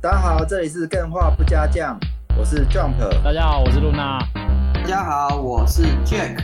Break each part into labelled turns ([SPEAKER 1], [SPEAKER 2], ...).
[SPEAKER 1] 大家好，这里是更画不加酱，我是 Jump。
[SPEAKER 2] 大家好，我是露娜。
[SPEAKER 3] 大家好，我是 Jack。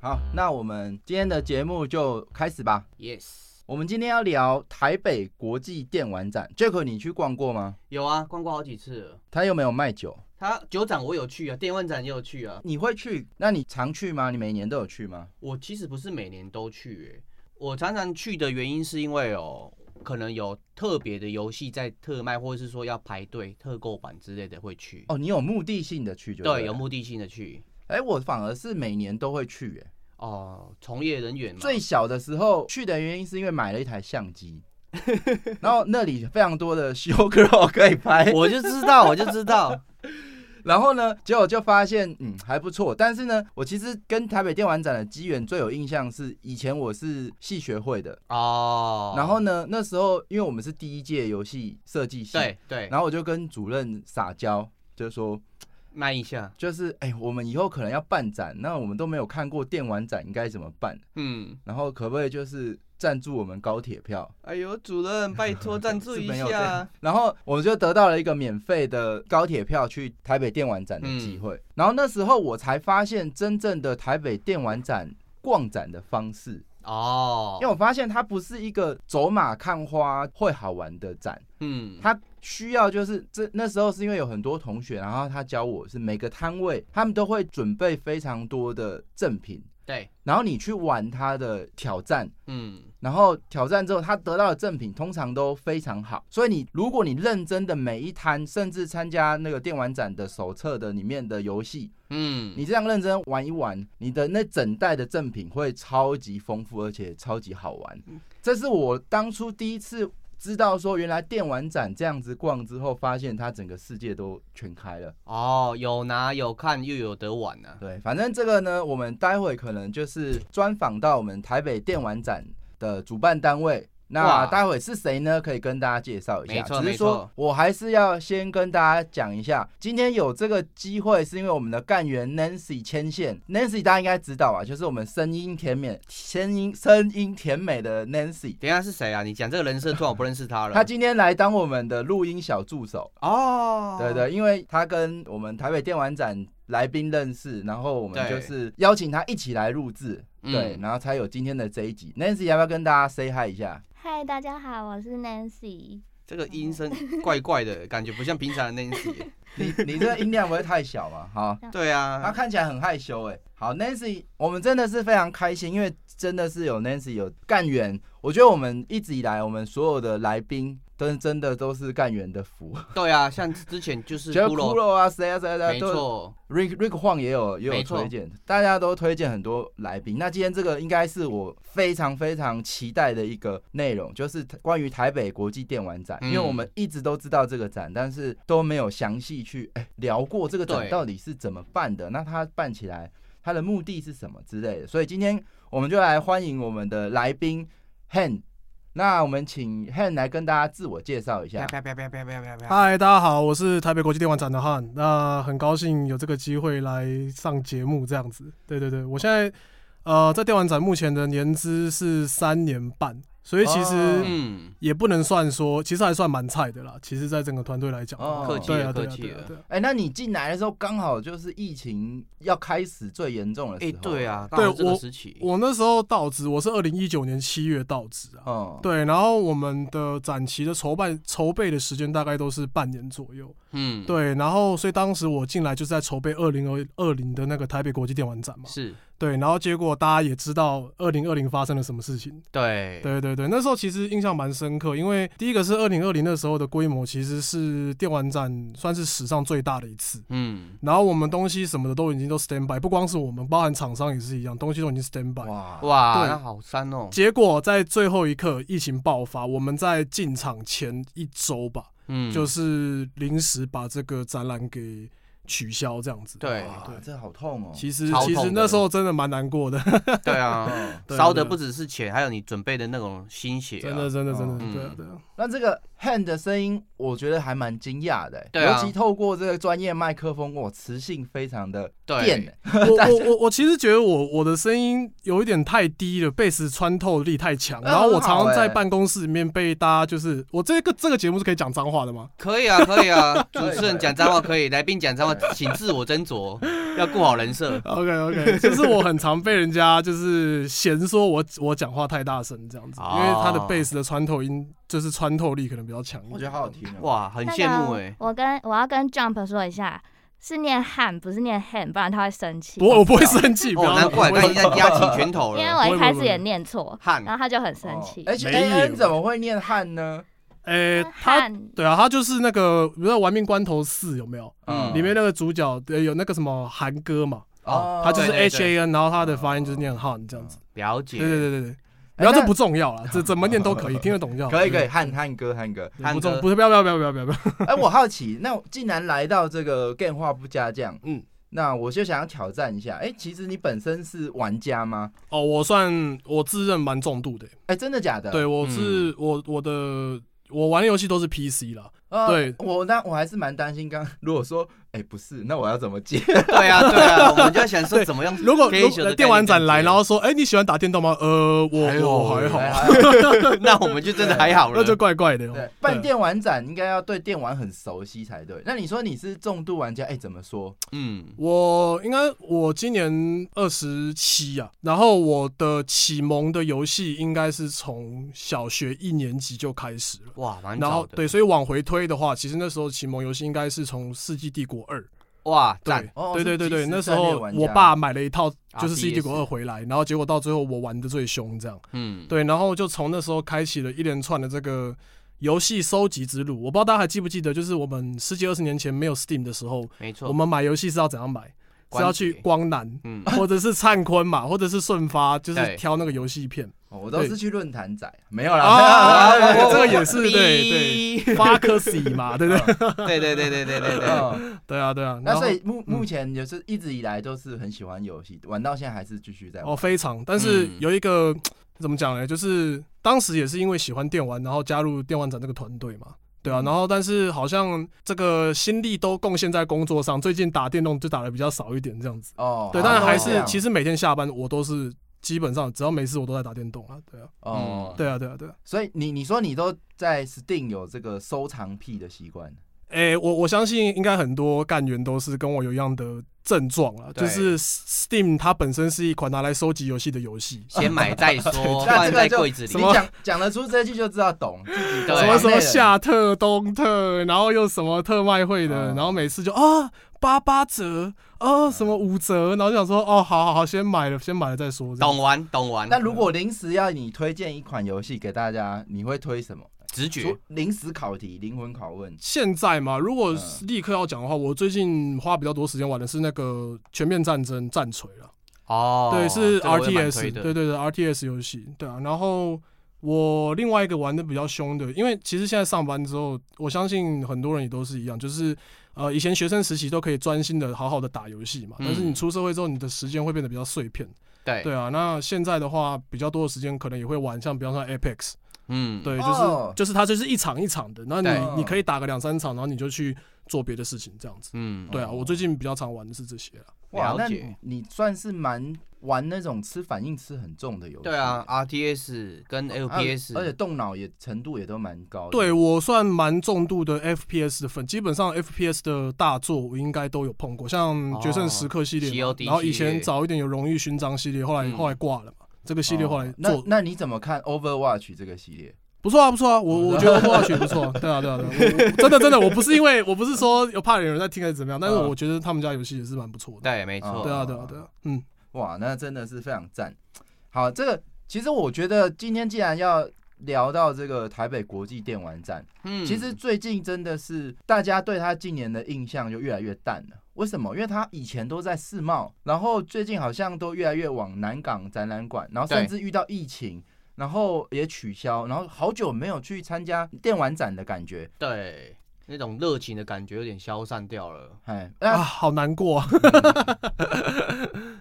[SPEAKER 4] 好，那我们今天的节目就开始吧。
[SPEAKER 3] Yes，
[SPEAKER 4] 我们今天要聊台北国际电玩展，Jack，你去逛过吗？
[SPEAKER 3] 有啊，逛过好几次了。
[SPEAKER 4] 他有没有卖酒？
[SPEAKER 3] 他酒展我有去啊，电玩展也有去啊。
[SPEAKER 4] 你会去？那你常去吗？你每年都有去吗？
[SPEAKER 3] 我其实不是每年都去、欸，我常常去的原因是因为哦，可能有特别的游戏在特卖，或者是说要排队特购版之类的会去。
[SPEAKER 4] 哦，你有目的性的去就
[SPEAKER 3] 对，有目的性的去。
[SPEAKER 4] 哎、我反而是每年都会去、哎，
[SPEAKER 3] 哦，从业人员嘛。
[SPEAKER 4] 最小的时候去的原因是因为买了一台相机，然后那里非常多的 show girl 可以拍，
[SPEAKER 3] 我就知道，我就知道。
[SPEAKER 4] 然后呢，结果就发现，嗯，还不错。但是呢，我其实跟台北电玩展的机缘最有印象是，以前我是系学会的，
[SPEAKER 3] 哦。
[SPEAKER 4] 然后呢，那时候因为我们是第一届游戏设计系，
[SPEAKER 3] 对对，
[SPEAKER 4] 然后我就跟主任撒娇，就说，
[SPEAKER 3] 慢一下。
[SPEAKER 4] 就是哎、我们以后可能要办展，那我们都没有看过电玩展，应该怎么办？
[SPEAKER 3] 嗯。
[SPEAKER 4] 然后可不可以就是赞助我们高铁票？
[SPEAKER 3] 哎呦，主任，拜托赞助一下。
[SPEAKER 4] 然后我们就得到了一个免费的高铁票去台北电玩展的机会。
[SPEAKER 3] 嗯
[SPEAKER 4] 然后那时候我才发现真正的台北电玩展逛展的方式，
[SPEAKER 3] 哦
[SPEAKER 4] 因为。我发现它不是一个走马看花会好玩的展，
[SPEAKER 3] 嗯。
[SPEAKER 4] 它需要就是这那时候是因为有很多同学，然后他教我是每个摊位他们都会准备非常多的赠品，
[SPEAKER 3] 对。
[SPEAKER 4] 然后你去玩他的挑战。
[SPEAKER 3] 嗯。
[SPEAKER 4] 然后挑战之后，他得到的赠品通常都非常好，所以你如果你认真的每一摊，甚至参加那个电玩展的手册的里面的游戏，
[SPEAKER 3] 嗯。
[SPEAKER 4] 你这样认真玩一玩，你的那整袋的赠品会超级丰富，而且超级好玩。这是我当初第一次知道说，原来电玩展这样子逛之后，发现它整个世界都全开了。
[SPEAKER 3] 哦，有拿有看又有得玩呢、
[SPEAKER 4] 对，反正这个呢，我们待会可能就是专访到我们台北电玩展的主办单位。那待会是谁呢？可以跟大家介绍一下。
[SPEAKER 3] 没错
[SPEAKER 4] 只是说
[SPEAKER 3] 没错
[SPEAKER 4] 我还是要先跟大家讲一下，今天有这个机会是因为我们的干员 Nancy 牵线。Nancy 大家应该知道啊，就是我们声音甜美、声音声音甜美的 Nancy。
[SPEAKER 3] 等一下是谁啊？你讲这个人设，突然我不认识他了。
[SPEAKER 4] 他今天来当我们的录音小助手。
[SPEAKER 3] 哦，
[SPEAKER 4] 对对，因为他跟我们台北电玩展来宾认识，然后我们就是邀请他一起来录制，
[SPEAKER 3] 嗯
[SPEAKER 4] 对，然后才有今天的这一集。Nancy 要不要跟大家 say hi 一下？
[SPEAKER 5] 嗨，大家好，我是 Nancy。
[SPEAKER 3] 这个音声怪怪的，感觉不像平常的 Nancy。
[SPEAKER 4] 你你这个音量不会太小嘛？好，
[SPEAKER 3] 对啊
[SPEAKER 4] 他
[SPEAKER 3] 啊，
[SPEAKER 4] 看起来很害羞哎。好，Nancy，我们真的是非常开心，因为真的是有 Nancy 有干员，我觉得我们一直以来我们所有的来宾都真的都是干员的福，
[SPEAKER 3] 对啊，像之前就是骷髅，
[SPEAKER 4] 啊谁啊谁啊，
[SPEAKER 3] 没
[SPEAKER 4] 都
[SPEAKER 3] 错
[SPEAKER 4] ，Rick Rick 晃也有也有推荐，大家都推荐很多来宾。那今天这个应该是我非常非常期待的一个内容，就是关于台北国际电玩展。
[SPEAKER 3] 嗯
[SPEAKER 4] 因为我们一直都知道这个展，但是都没有详细去哎、聊过这个展到底是怎么办的，那它办起来它的目的是什么之类的。所以今天我们就来欢迎我们的来宾 Han。那我们请 Han 来跟大家自我介绍一下。
[SPEAKER 6] 嗨，大家好，我是台北国际电玩展的 Han。那很高兴有这个机会来上节目，这样子。对对对，我现在呃在电玩展目前的年资是三年半，所以其
[SPEAKER 4] 哦
[SPEAKER 6] 实
[SPEAKER 3] 嗯，
[SPEAKER 6] 也不能算说，其实还算蛮菜的啦。其实，在整个团队来讲，
[SPEAKER 4] 哦
[SPEAKER 3] 客气了，
[SPEAKER 6] 对啊对啊
[SPEAKER 3] 客气了。
[SPEAKER 6] 对啊对啊。
[SPEAKER 4] 哎、那你进来的时候刚好就是疫情要开始最严重的时候。
[SPEAKER 3] 哎，对啊，
[SPEAKER 6] 对我
[SPEAKER 3] 时期，
[SPEAKER 6] 我那时候到职，我是二零一九年七月到职啊。
[SPEAKER 4] 嗯，
[SPEAKER 6] 对，然后我们的展期的筹办筹备的时间大概都是半年左右。
[SPEAKER 3] 嗯，，
[SPEAKER 6] 对，然后所以当时我进来就是在筹备二零二二零的那个台北国际电玩展嘛。
[SPEAKER 3] 是，
[SPEAKER 6] 对，然后结果大家也知道二零二零发生了什么事情。
[SPEAKER 3] 对，
[SPEAKER 6] 对对对，那时候其实印象蛮深刻，因为第一个是二零二零那时候的规模其实是电玩展算是史上最大的一次。
[SPEAKER 3] 嗯，
[SPEAKER 6] 然后我们东西什么的都已经都 stand by，不光是我们，包含厂商也是一样，东西都已经 stand by。
[SPEAKER 4] 哇，
[SPEAKER 3] 哇，好山哦。
[SPEAKER 6] 结果在最后一刻，疫情爆发，我们在进场前一周吧，
[SPEAKER 3] 嗯，
[SPEAKER 6] 就是临时把这个展览给取消这样子。
[SPEAKER 3] 对
[SPEAKER 4] 哇
[SPEAKER 6] 对
[SPEAKER 4] 这好痛哦。
[SPEAKER 6] 其实其实那时候真的蛮难过的，
[SPEAKER 3] 对啊，烧的不只是钱，还有你准备的那种心血、啊。
[SPEAKER 6] 真的真的真的，
[SPEAKER 3] 嗯
[SPEAKER 6] 对啊对啊。
[SPEAKER 4] 那这个 hand 的声音，我觉得还蛮惊讶的、
[SPEAKER 3] 对啊。
[SPEAKER 4] 尤其透过这个专业麦克风，我，磁性非常的
[SPEAKER 3] 对。
[SPEAKER 4] 电、
[SPEAKER 6] 我 我我我其实觉得我我的声音有一点太低了，贝斯穿透力太强，然后我常常在办公室里面被大家就是我这个这个节目是可以讲脏话的吗？
[SPEAKER 3] 可以啊，可以啊，主持人讲脏话可以，来宾讲脏话，请自我斟酌，要顾好人设。
[SPEAKER 6] OK OK，就是我很常被人家就是嫌说我我讲话太大声这样子，
[SPEAKER 3] 哦。
[SPEAKER 6] 因为他的贝斯的穿透音就是穿透力可能比较强一点。
[SPEAKER 4] 我觉得好好听哦。
[SPEAKER 3] 哇，很羡慕
[SPEAKER 5] 个
[SPEAKER 3] 哎、
[SPEAKER 5] 我跟我要跟 Jump 说一下，是念汉，不是念 hand，不然他会生气。
[SPEAKER 6] 不，我不会生气，不
[SPEAKER 3] 哦，
[SPEAKER 6] 要
[SPEAKER 3] 难怪
[SPEAKER 6] 不会
[SPEAKER 3] 刚才压起拳头
[SPEAKER 5] 因为。我一开始也念错，
[SPEAKER 3] 汗
[SPEAKER 5] 然后他就很生气。
[SPEAKER 4] H
[SPEAKER 6] 没
[SPEAKER 4] A
[SPEAKER 6] 有
[SPEAKER 4] N 怎么会念汉呢？
[SPEAKER 6] 诶、他
[SPEAKER 5] 汉
[SPEAKER 6] 对啊，他就是那个，比如说《玩命关头四》有没有？
[SPEAKER 3] 嗯
[SPEAKER 6] 里面那个主角呃有那个什么韩哥嘛，
[SPEAKER 4] 哦
[SPEAKER 6] 他就是 H A N，然后他的发音就是念汉这样子。
[SPEAKER 3] 了解。
[SPEAKER 6] 对对对对对，然后这不重要了，这怎么念都可以，听得懂就好。
[SPEAKER 4] 可以可以，
[SPEAKER 6] 对，
[SPEAKER 4] 汉汉哥汉哥。
[SPEAKER 3] 汉哥
[SPEAKER 6] 不重不是不要不要不要不要不要不要。
[SPEAKER 4] 哎，我好奇，那既然来到这个电话不加酱，
[SPEAKER 6] 嗯，
[SPEAKER 4] 那我就想要挑战一下。哎，其实你本身是玩家吗？
[SPEAKER 6] 哦，我算我自认蛮重度的，
[SPEAKER 4] 哎，真的假的？
[SPEAKER 6] 对我是我我的我玩的游戏都是 P C 啦。
[SPEAKER 4] 呃
[SPEAKER 6] 对
[SPEAKER 4] 我那我还是蛮担心。刚如果说，哎，不是，那我要怎么接？
[SPEAKER 3] 对啊，对啊，我们就在想说怎么样。
[SPEAKER 6] 如果电玩展来，然后说，哎，你喜欢打电动吗？呃，我
[SPEAKER 3] 还好
[SPEAKER 6] 我还好，
[SPEAKER 4] 哎
[SPEAKER 3] 那我们就真的还好了。
[SPEAKER 6] 那就怪怪的哦。
[SPEAKER 4] 对，办电玩展应该要对电玩很熟悉才对。那你说你是重度玩家，哎，怎么说？
[SPEAKER 3] 嗯，
[SPEAKER 6] 我应该我今年二十七啊，然后我的启蒙的游戏应该是从小学一年级就开始了。
[SPEAKER 3] 哇，蛮
[SPEAKER 6] 然后
[SPEAKER 3] 早的。
[SPEAKER 6] 对，所以往回推的话，其实那时候启蒙游戏应该是从《世纪帝国二》。
[SPEAKER 3] 哇，
[SPEAKER 6] 对，
[SPEAKER 4] 哦
[SPEAKER 6] 对对对对，那时候我爸买了一套就是《世纪帝国二》回来，然后结果到最后我玩的最凶，这样
[SPEAKER 3] 嗯，
[SPEAKER 6] 对，然后就从那时候开启了一连串的这个游戏收集之路。我不知道大家还记不记得，就是我们十几二十年前没有 Steam 的时候，
[SPEAKER 3] 没错。
[SPEAKER 6] 我们买游戏是要怎样买？是要去光南，
[SPEAKER 3] 嗯，
[SPEAKER 6] 或者是灿坤嘛，或者是顺发，就是挑那个游戏片。
[SPEAKER 4] 哦我都是去论坛仔，没有啦。
[SPEAKER 6] 啊，
[SPEAKER 4] 没有啦
[SPEAKER 6] 这个也是对对，发科喜嘛，对不对？
[SPEAKER 3] 对对对对对对对。
[SPEAKER 4] 嗯
[SPEAKER 6] 对啊对啊。
[SPEAKER 4] 那所以目
[SPEAKER 6] 嗯
[SPEAKER 4] 目前也是一直以来都是很喜欢游戏，玩到现在还是继续在玩。
[SPEAKER 6] 哦非常，但是
[SPEAKER 3] 嗯
[SPEAKER 6] 有一个怎么讲呢？就是当时也是因为喜欢电玩，然后加入电玩展这个团队嘛。对啊，
[SPEAKER 4] 嗯
[SPEAKER 6] 然后但是好像这个心力都贡献在工作上，最近打电动就打的比较少一点这样子。
[SPEAKER 4] 哦，
[SPEAKER 6] 对，
[SPEAKER 4] 好
[SPEAKER 6] 但是还是其实每天下班我都是基本上只要没事我都在打电动啊。对啊，
[SPEAKER 4] 哦，
[SPEAKER 6] 对啊，对啊，对啊。
[SPEAKER 4] 所以你你说你都在 Steam 有这个收藏癖的习惯，
[SPEAKER 6] 诶、我我相信应该很多干员都是跟我有一样的症状啊，就是 Steam 它本身是一款拿来收集游戏的游戏，
[SPEAKER 3] 先买再说，
[SPEAKER 4] 那
[SPEAKER 3] 放
[SPEAKER 4] 这个就
[SPEAKER 3] 在柜子里
[SPEAKER 4] 你讲讲得出这句就知道懂。自己
[SPEAKER 6] 什么什么夏特、冬特，然后又什么特卖会的，
[SPEAKER 4] 嗯。
[SPEAKER 6] 然后每次就啊八八折，啊什么五折，然后就想说哦好好好，先买了，先买了再说。
[SPEAKER 3] 懂玩懂玩，
[SPEAKER 4] 那如果临时要你推荐一款游戏给大家，你会推什么？
[SPEAKER 3] 直觉
[SPEAKER 4] 临时考题、灵魂拷问。
[SPEAKER 6] 现在嘛，如果立刻要讲的话，我最近花比较多时间玩的是那个《全面战争》战锤了。
[SPEAKER 3] 哦，
[SPEAKER 6] 对，是
[SPEAKER 3] 这个我也蛮
[SPEAKER 6] RTS，对对对，RTS 游戏，对啊。然后我另外一个玩的比较凶的，因为其实现在上班之后，我相信很多人也都是一样，就是呃，以前学生时期都可以专心的好好的打游戏嘛，但是你
[SPEAKER 3] 嗯
[SPEAKER 6] 出社会之后，你的时间会变得比较碎片。
[SPEAKER 3] 对
[SPEAKER 6] 对啊，那现在的话，比较多的时间可能也会玩，像比方说 Apex，
[SPEAKER 3] 嗯，
[SPEAKER 6] 对，就是、
[SPEAKER 4] 哦
[SPEAKER 6] 就是它就是一场一场的，那
[SPEAKER 3] 对
[SPEAKER 6] 你你可以打个两三场，然后你就去做别的事情，这样子。
[SPEAKER 3] 嗯，
[SPEAKER 6] 对啊，
[SPEAKER 4] 哦
[SPEAKER 6] 我最近比较常玩的是这些了。
[SPEAKER 4] 哇，那
[SPEAKER 3] 了解
[SPEAKER 4] 你你算是蛮玩那种吃反应吃很重的游戏。
[SPEAKER 3] 对啊，RTS 跟
[SPEAKER 4] 啊
[SPEAKER 3] LPS，
[SPEAKER 4] 而且动脑也程度也都蛮高的。
[SPEAKER 6] 对我算蛮重度的 FPS 的粉，基本上 FPS 的大作我应该都有碰过，像《决胜时刻》系列嘛、
[SPEAKER 3] COD
[SPEAKER 6] 然后以前早一点有《荣誉勋章》系列，后来、
[SPEAKER 3] 嗯
[SPEAKER 6] 后来挂了嘛。这个系列后来
[SPEAKER 4] 哦那
[SPEAKER 6] 做、
[SPEAKER 4] 那你怎么看 Overwatch 这个系列？
[SPEAKER 6] 不错啊，不错啊，我我觉得 Overwatch 不错，对啊对啊对啊，真的真的，我不是因为我不是说有怕有人在听还是怎么样，但是
[SPEAKER 4] 嗯
[SPEAKER 6] 我觉得他们家游戏也是蛮不错的。
[SPEAKER 3] 对，没错，
[SPEAKER 6] 对啊对啊对啊，嗯，
[SPEAKER 4] 哇，那真的是非常赞。好，这个其实我觉得今天既然要聊到这个台北国际电玩展，
[SPEAKER 3] 嗯，
[SPEAKER 4] 其实最近真的是大家对他近年的印象就越来越淡了。为什么？因为他以前都在世贸，然后最近好像都越来越往南港展览馆，然后甚至遇到疫情，然后也取消，然后好久没有去参加电玩展的感觉。
[SPEAKER 3] 对，那种热情的感觉有点消散掉了。
[SPEAKER 4] 哎，
[SPEAKER 6] 啊，好难过啊！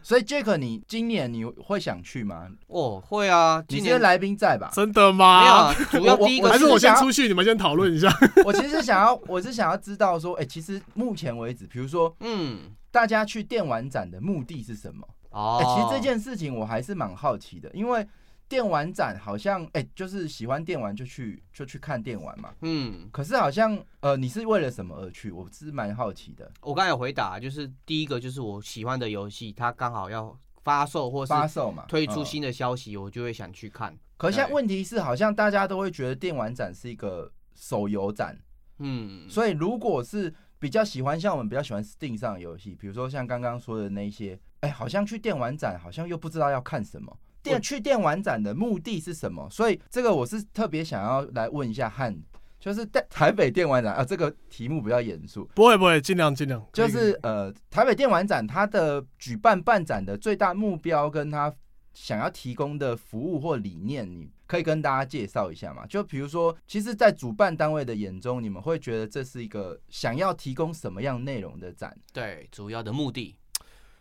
[SPEAKER 4] 所以 Jack，你今年你会想去吗？
[SPEAKER 3] 哦，会啊，今年
[SPEAKER 4] 来宾在吧？
[SPEAKER 6] 真的吗
[SPEAKER 3] 没有主要第一个
[SPEAKER 6] 还是我先出去，你们先讨论一下。
[SPEAKER 4] 我其实想要，我是想要知道说，哎、其实目前为止，比如说
[SPEAKER 3] 嗯，
[SPEAKER 4] 大家去电玩展的目的是什么？
[SPEAKER 3] 哦
[SPEAKER 4] 哎、，其实这件事情我还是蛮好奇的，因为电玩展好像，哎、就是喜欢电玩就去就去看电玩嘛。
[SPEAKER 3] 嗯，
[SPEAKER 4] 可是好像，呃，你是为了什么而去？我是蛮好奇的。
[SPEAKER 3] 我刚才有回答，就是第一个就是我喜欢的游戏，它刚好要发售或是
[SPEAKER 4] 发售嘛，嗯
[SPEAKER 3] 推出新的消息，我就会想去看。
[SPEAKER 4] 可现在问题是，好像大家都会觉得电玩展是一个手游展，
[SPEAKER 3] 嗯，
[SPEAKER 4] 所以如果是比较喜欢像我们比较喜欢 Steam 上的游戏，比如说像刚刚说的那些，哎、好像去电玩展好像又不知道要看什么。电去电玩展的目的是什么？所以这个我是特别想要来问一下汉，就是在台北电玩展啊，这个题目比较严肃，
[SPEAKER 6] 不会不会，尽量尽量。
[SPEAKER 4] 就是呃，台北电玩展它的举办办展的最大目标跟它想要提供的服务或理念，你可以跟大家介绍一下嘛？就比如说，其实，在主办单位的眼中，你们会觉得这是一个想要提供什么样内容的展？
[SPEAKER 3] 对，主要的目的，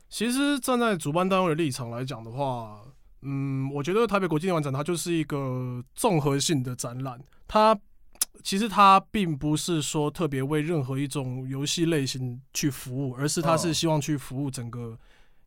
[SPEAKER 6] 其实站在主办单位的立场来讲的话，嗯，我觉得台北国际电玩展它就是一个综合性的展览，它其实它并不是说特别为任何一种游戏类型去服务，而是它
[SPEAKER 4] 哦
[SPEAKER 6] 是希望去服务整个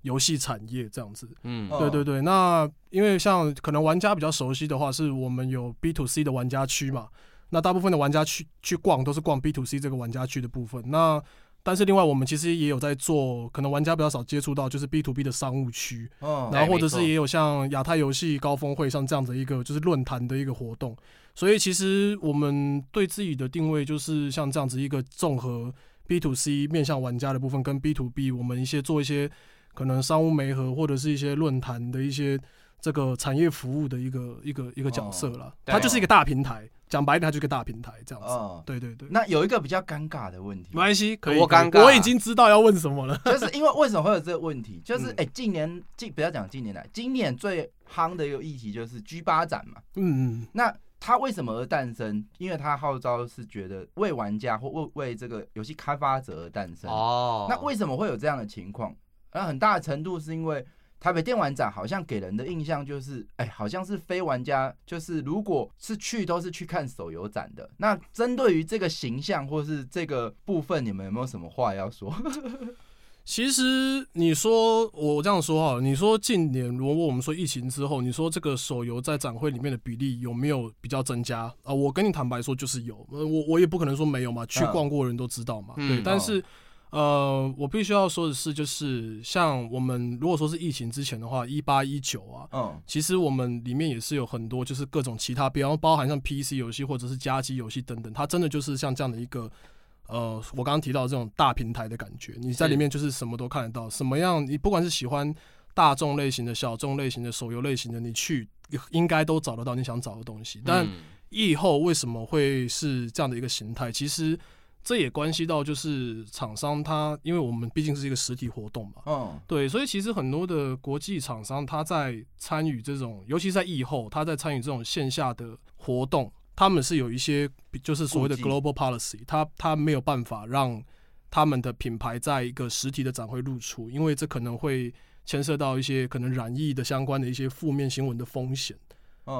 [SPEAKER 6] 游戏产业这样子。
[SPEAKER 3] 嗯，
[SPEAKER 4] 哦
[SPEAKER 6] 对对对，那因为像可能玩家比较熟悉的话，是我们有 B to C 的玩家区嘛，那大部分的玩家去去逛都是逛 B to C 这个玩家区的部分。那但是另外我们其实也有在做，可能玩家比较少接触到，就是 B to B 的商务区，
[SPEAKER 4] 哦
[SPEAKER 6] 然后或者是也有像亚太游戏高峰会上这样的一个就是论坛的一个活动。所以其实我们对自己的定位就是像这样子一个综合 B to C 面向玩家的部分，跟 B to B 我们一些做一些可能商务媒合或者是一些论坛的一些这个产业服务的一个一个一个角色了。
[SPEAKER 3] 对
[SPEAKER 6] 它就是一个大平台，讲白一点，它就是个大平台这样子。
[SPEAKER 4] 哦，
[SPEAKER 6] 对对对，
[SPEAKER 4] 那有一个比较尴尬的问题
[SPEAKER 6] 没，关系，可以。我
[SPEAKER 3] 尴尬
[SPEAKER 6] 我已经知道要问什么了。
[SPEAKER 4] 就是因为为什么会有这个问题？就是
[SPEAKER 3] 嗯
[SPEAKER 4] 哎、近年近不要讲近年来，今年最夯的一个议题就是 G 八展嘛。
[SPEAKER 6] 嗯嗯，
[SPEAKER 4] 那它为什么而诞生？因为它号召是觉得为玩家或为为这个游戏开发者而诞生。
[SPEAKER 3] 哦，
[SPEAKER 4] 那为什么会有这样的情况？那很大的程度是因为台北电玩展好像给人的印象就是，哎、好像是非玩家，就是如果是去都是去看手游展的。那针对于这个形象或是这个部分，你们有没有什么话要说？
[SPEAKER 6] 其实你说我这样说哈，你说近年如果我们说疫情之后，你说这个手游在展会里面的比例有没有比较增加啊、我跟你坦白说，就是有，呃我我也不可能说没有嘛，去逛过的人都知道嘛，
[SPEAKER 3] 嗯
[SPEAKER 6] 对。但是呃，我必须要说的是，就是像我们如果说是疫情之前的话，一八一九啊，
[SPEAKER 4] 嗯，
[SPEAKER 6] 其实我们里面也是有很多，就是各种其他，比方包含像 PC 游戏或者是家机游戏等等，它真的就是像这样的一个，呃，我刚刚提到这种大平台的感觉，你在里面就是什么都看得到，什么样你不管是喜欢大众类型的、小众类型的、手游类型的，你去应该都找得到你想找的东西。但
[SPEAKER 3] 嗯
[SPEAKER 6] 疫后为什么会是这样的一个形态？其实这也关系到就是厂商他，因为我们毕竟是一个实体活动嘛，
[SPEAKER 4] 嗯，
[SPEAKER 6] 对，所以其实很多的国际厂商，他在参与这种，尤其是在疫后，他在参与这种线下的活动，他们是有一些就是所谓的 global policy，他他没有办法让他们的品牌在一个实体的展会露出，因为这可能会牵涉到一些可能染疫的相关的一些负面新闻的风险，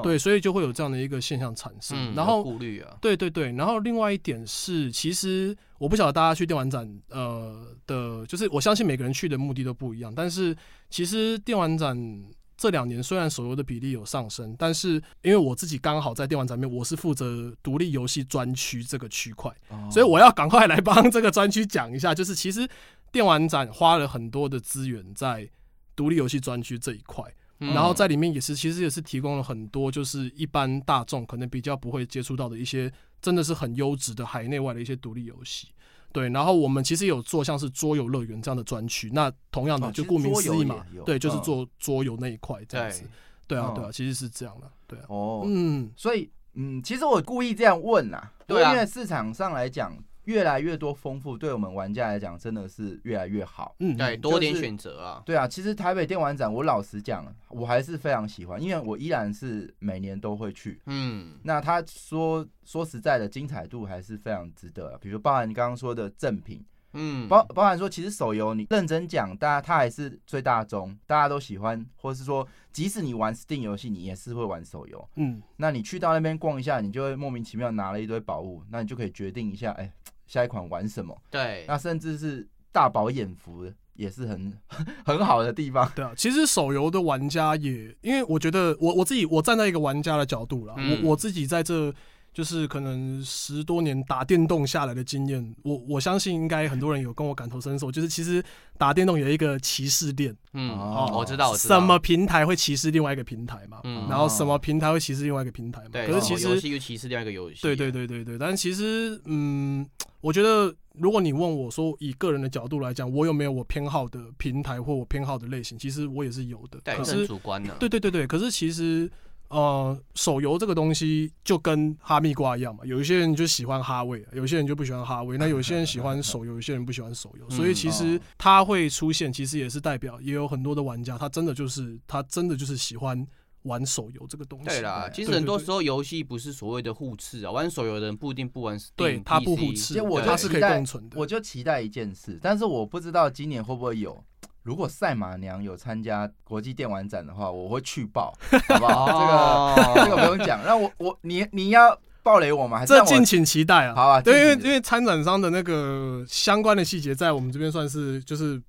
[SPEAKER 4] 嗯，
[SPEAKER 6] 对，所以就会有这样的一个现象产生。
[SPEAKER 3] 嗯，
[SPEAKER 6] 然后
[SPEAKER 3] 有顾虑啊，
[SPEAKER 6] 对对对，然后另外一点是，其实我不晓得大家去电玩展，呃的，就是我相信每个人去的目的都不一样，但是其实电玩展这两年虽然手游的比例有上升，但是因为我自己刚好在电玩展面，我是负责独立游戏专区这个区块，
[SPEAKER 4] 哦
[SPEAKER 6] 所以我要赶快来帮这个专区讲一下，就是其实电玩展花了很多的资源在独立游戏专区这一块。
[SPEAKER 3] 嗯。
[SPEAKER 6] 然后在里面也是，其实也是提供了很多，就是一般大众可能比较不会接触到的一些，真的是很优质的海内外的一些独立游戏。对，然后我们其实有做像是桌游乐园这样的专区，那同样的就顾名思义嘛对，就是
[SPEAKER 4] 嗯。
[SPEAKER 6] 做桌游那一块这样子。
[SPEAKER 3] 对。，
[SPEAKER 6] 啊，
[SPEAKER 4] 嗯。
[SPEAKER 6] 对啊，其实是这样的，对啊，
[SPEAKER 4] 哦，
[SPEAKER 6] 嗯，
[SPEAKER 4] 所以嗯，其实我故意这样问啦，
[SPEAKER 3] 对啊。
[SPEAKER 4] 因为市场上来讲，越来越多丰富，对我们玩家来讲真的是越来越好。
[SPEAKER 6] 嗯，
[SPEAKER 3] 对，
[SPEAKER 6] 嗯
[SPEAKER 3] 多点选择啊。
[SPEAKER 4] 对啊，其实台北电玩展，我老实讲，我还是非常喜欢，因为我依然是每年都会去。
[SPEAKER 3] 嗯，
[SPEAKER 4] 那他说说实在的，精彩度还是非常值得。比如包含你刚刚说的赠品，
[SPEAKER 3] 嗯，
[SPEAKER 4] 包包含说，其实手游你认真讲，大家它还是最大宗，大家都喜欢，或是说，即使你玩 Steam 游戏，你也是会玩手游。
[SPEAKER 6] 嗯，
[SPEAKER 4] 那你去到那边逛一下，你就会莫名其妙拿了一堆宝物，那你就可以决定一下，哎、下一款玩什么。
[SPEAKER 3] 对，
[SPEAKER 4] 那甚至是大饱眼福，也是很 很好的地方。
[SPEAKER 6] 对啊，其实手游的玩家也，因为我觉得我我自己我站在一个玩家的角度啦，
[SPEAKER 3] 嗯
[SPEAKER 6] 我我自己在这就是可能十多年打电动下来的经验，我我相信应该很多人有跟我感同身受，就是其实打电动有一个歧视链，
[SPEAKER 3] 嗯，
[SPEAKER 4] 哦
[SPEAKER 3] 我知道，我知道。
[SPEAKER 6] 什么平台会歧视另外一个平台嘛，
[SPEAKER 3] 嗯
[SPEAKER 6] 然后什么平台会歧视另外一个平台嘛，
[SPEAKER 3] 对，
[SPEAKER 6] 可是其实
[SPEAKER 3] 游戏又歧视另外一个游戏。
[SPEAKER 6] 对对，对对对，但其实嗯，我觉得如果你问我说以个人的角度来讲，我有没有我偏好的平台或我偏好的类型，其实我也是有的。
[SPEAKER 3] 对，
[SPEAKER 6] 可是
[SPEAKER 3] 主观的。
[SPEAKER 6] 对对对对，可是其实呃，手游这个东西就跟哈密瓜一样嘛，有一些人就喜欢哈味，有些人就不喜欢哈味，那有些人喜欢手游，有些人不喜欢手游，所以其实
[SPEAKER 4] 哦
[SPEAKER 6] 它会出现，其实也是代表也有很多的玩家，他真的就是他真的就是喜欢玩手游这个东西。
[SPEAKER 3] 对啦，其实很多时候游戏不是所谓的互斥啊，玩手游的人不一定不玩 Steam，
[SPEAKER 6] 对他不互斥
[SPEAKER 4] 其实我
[SPEAKER 3] 对
[SPEAKER 6] 它是可以
[SPEAKER 4] 就期待
[SPEAKER 6] 共存的。
[SPEAKER 4] 我就期待一件事，但是我不知道今年会不会有。如果赛马娘有参加国际电玩展的话，我会去报，好不好？
[SPEAKER 3] 哦
[SPEAKER 4] 这个这个不用讲。那我我 你你要暴雷我吗？还是
[SPEAKER 6] 这敬请期待啊！
[SPEAKER 4] 好啊
[SPEAKER 6] 对，因为因为参展商的那个相关的细节，在我们这边算是就是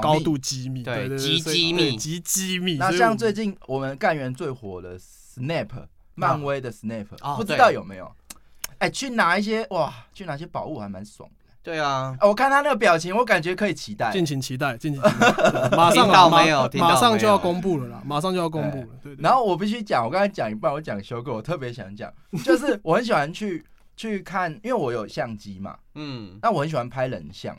[SPEAKER 6] 高度机密，
[SPEAKER 3] 对极机密
[SPEAKER 6] 对极机密。
[SPEAKER 4] 那像最近我们干员最火的 Snap，漫威的 Snap，、
[SPEAKER 3] 哦
[SPEAKER 4] 不知道有没有？哎、去拿一些哇，去拿一些宝物还蛮爽的。
[SPEAKER 3] 对啊，
[SPEAKER 4] 哦我看他那个表情，我感觉可以期待。
[SPEAKER 6] 敬请期待，敬请期待，对马上
[SPEAKER 3] 听到没有
[SPEAKER 6] 马上就要公布了啦，马上就要公布了。对对。
[SPEAKER 4] 然后我必须讲，我刚才讲一半，我讲修哥，我特别想讲，就是我很喜欢去去看，因为我有相机嘛，
[SPEAKER 3] 嗯，
[SPEAKER 4] 那我很喜欢拍人像。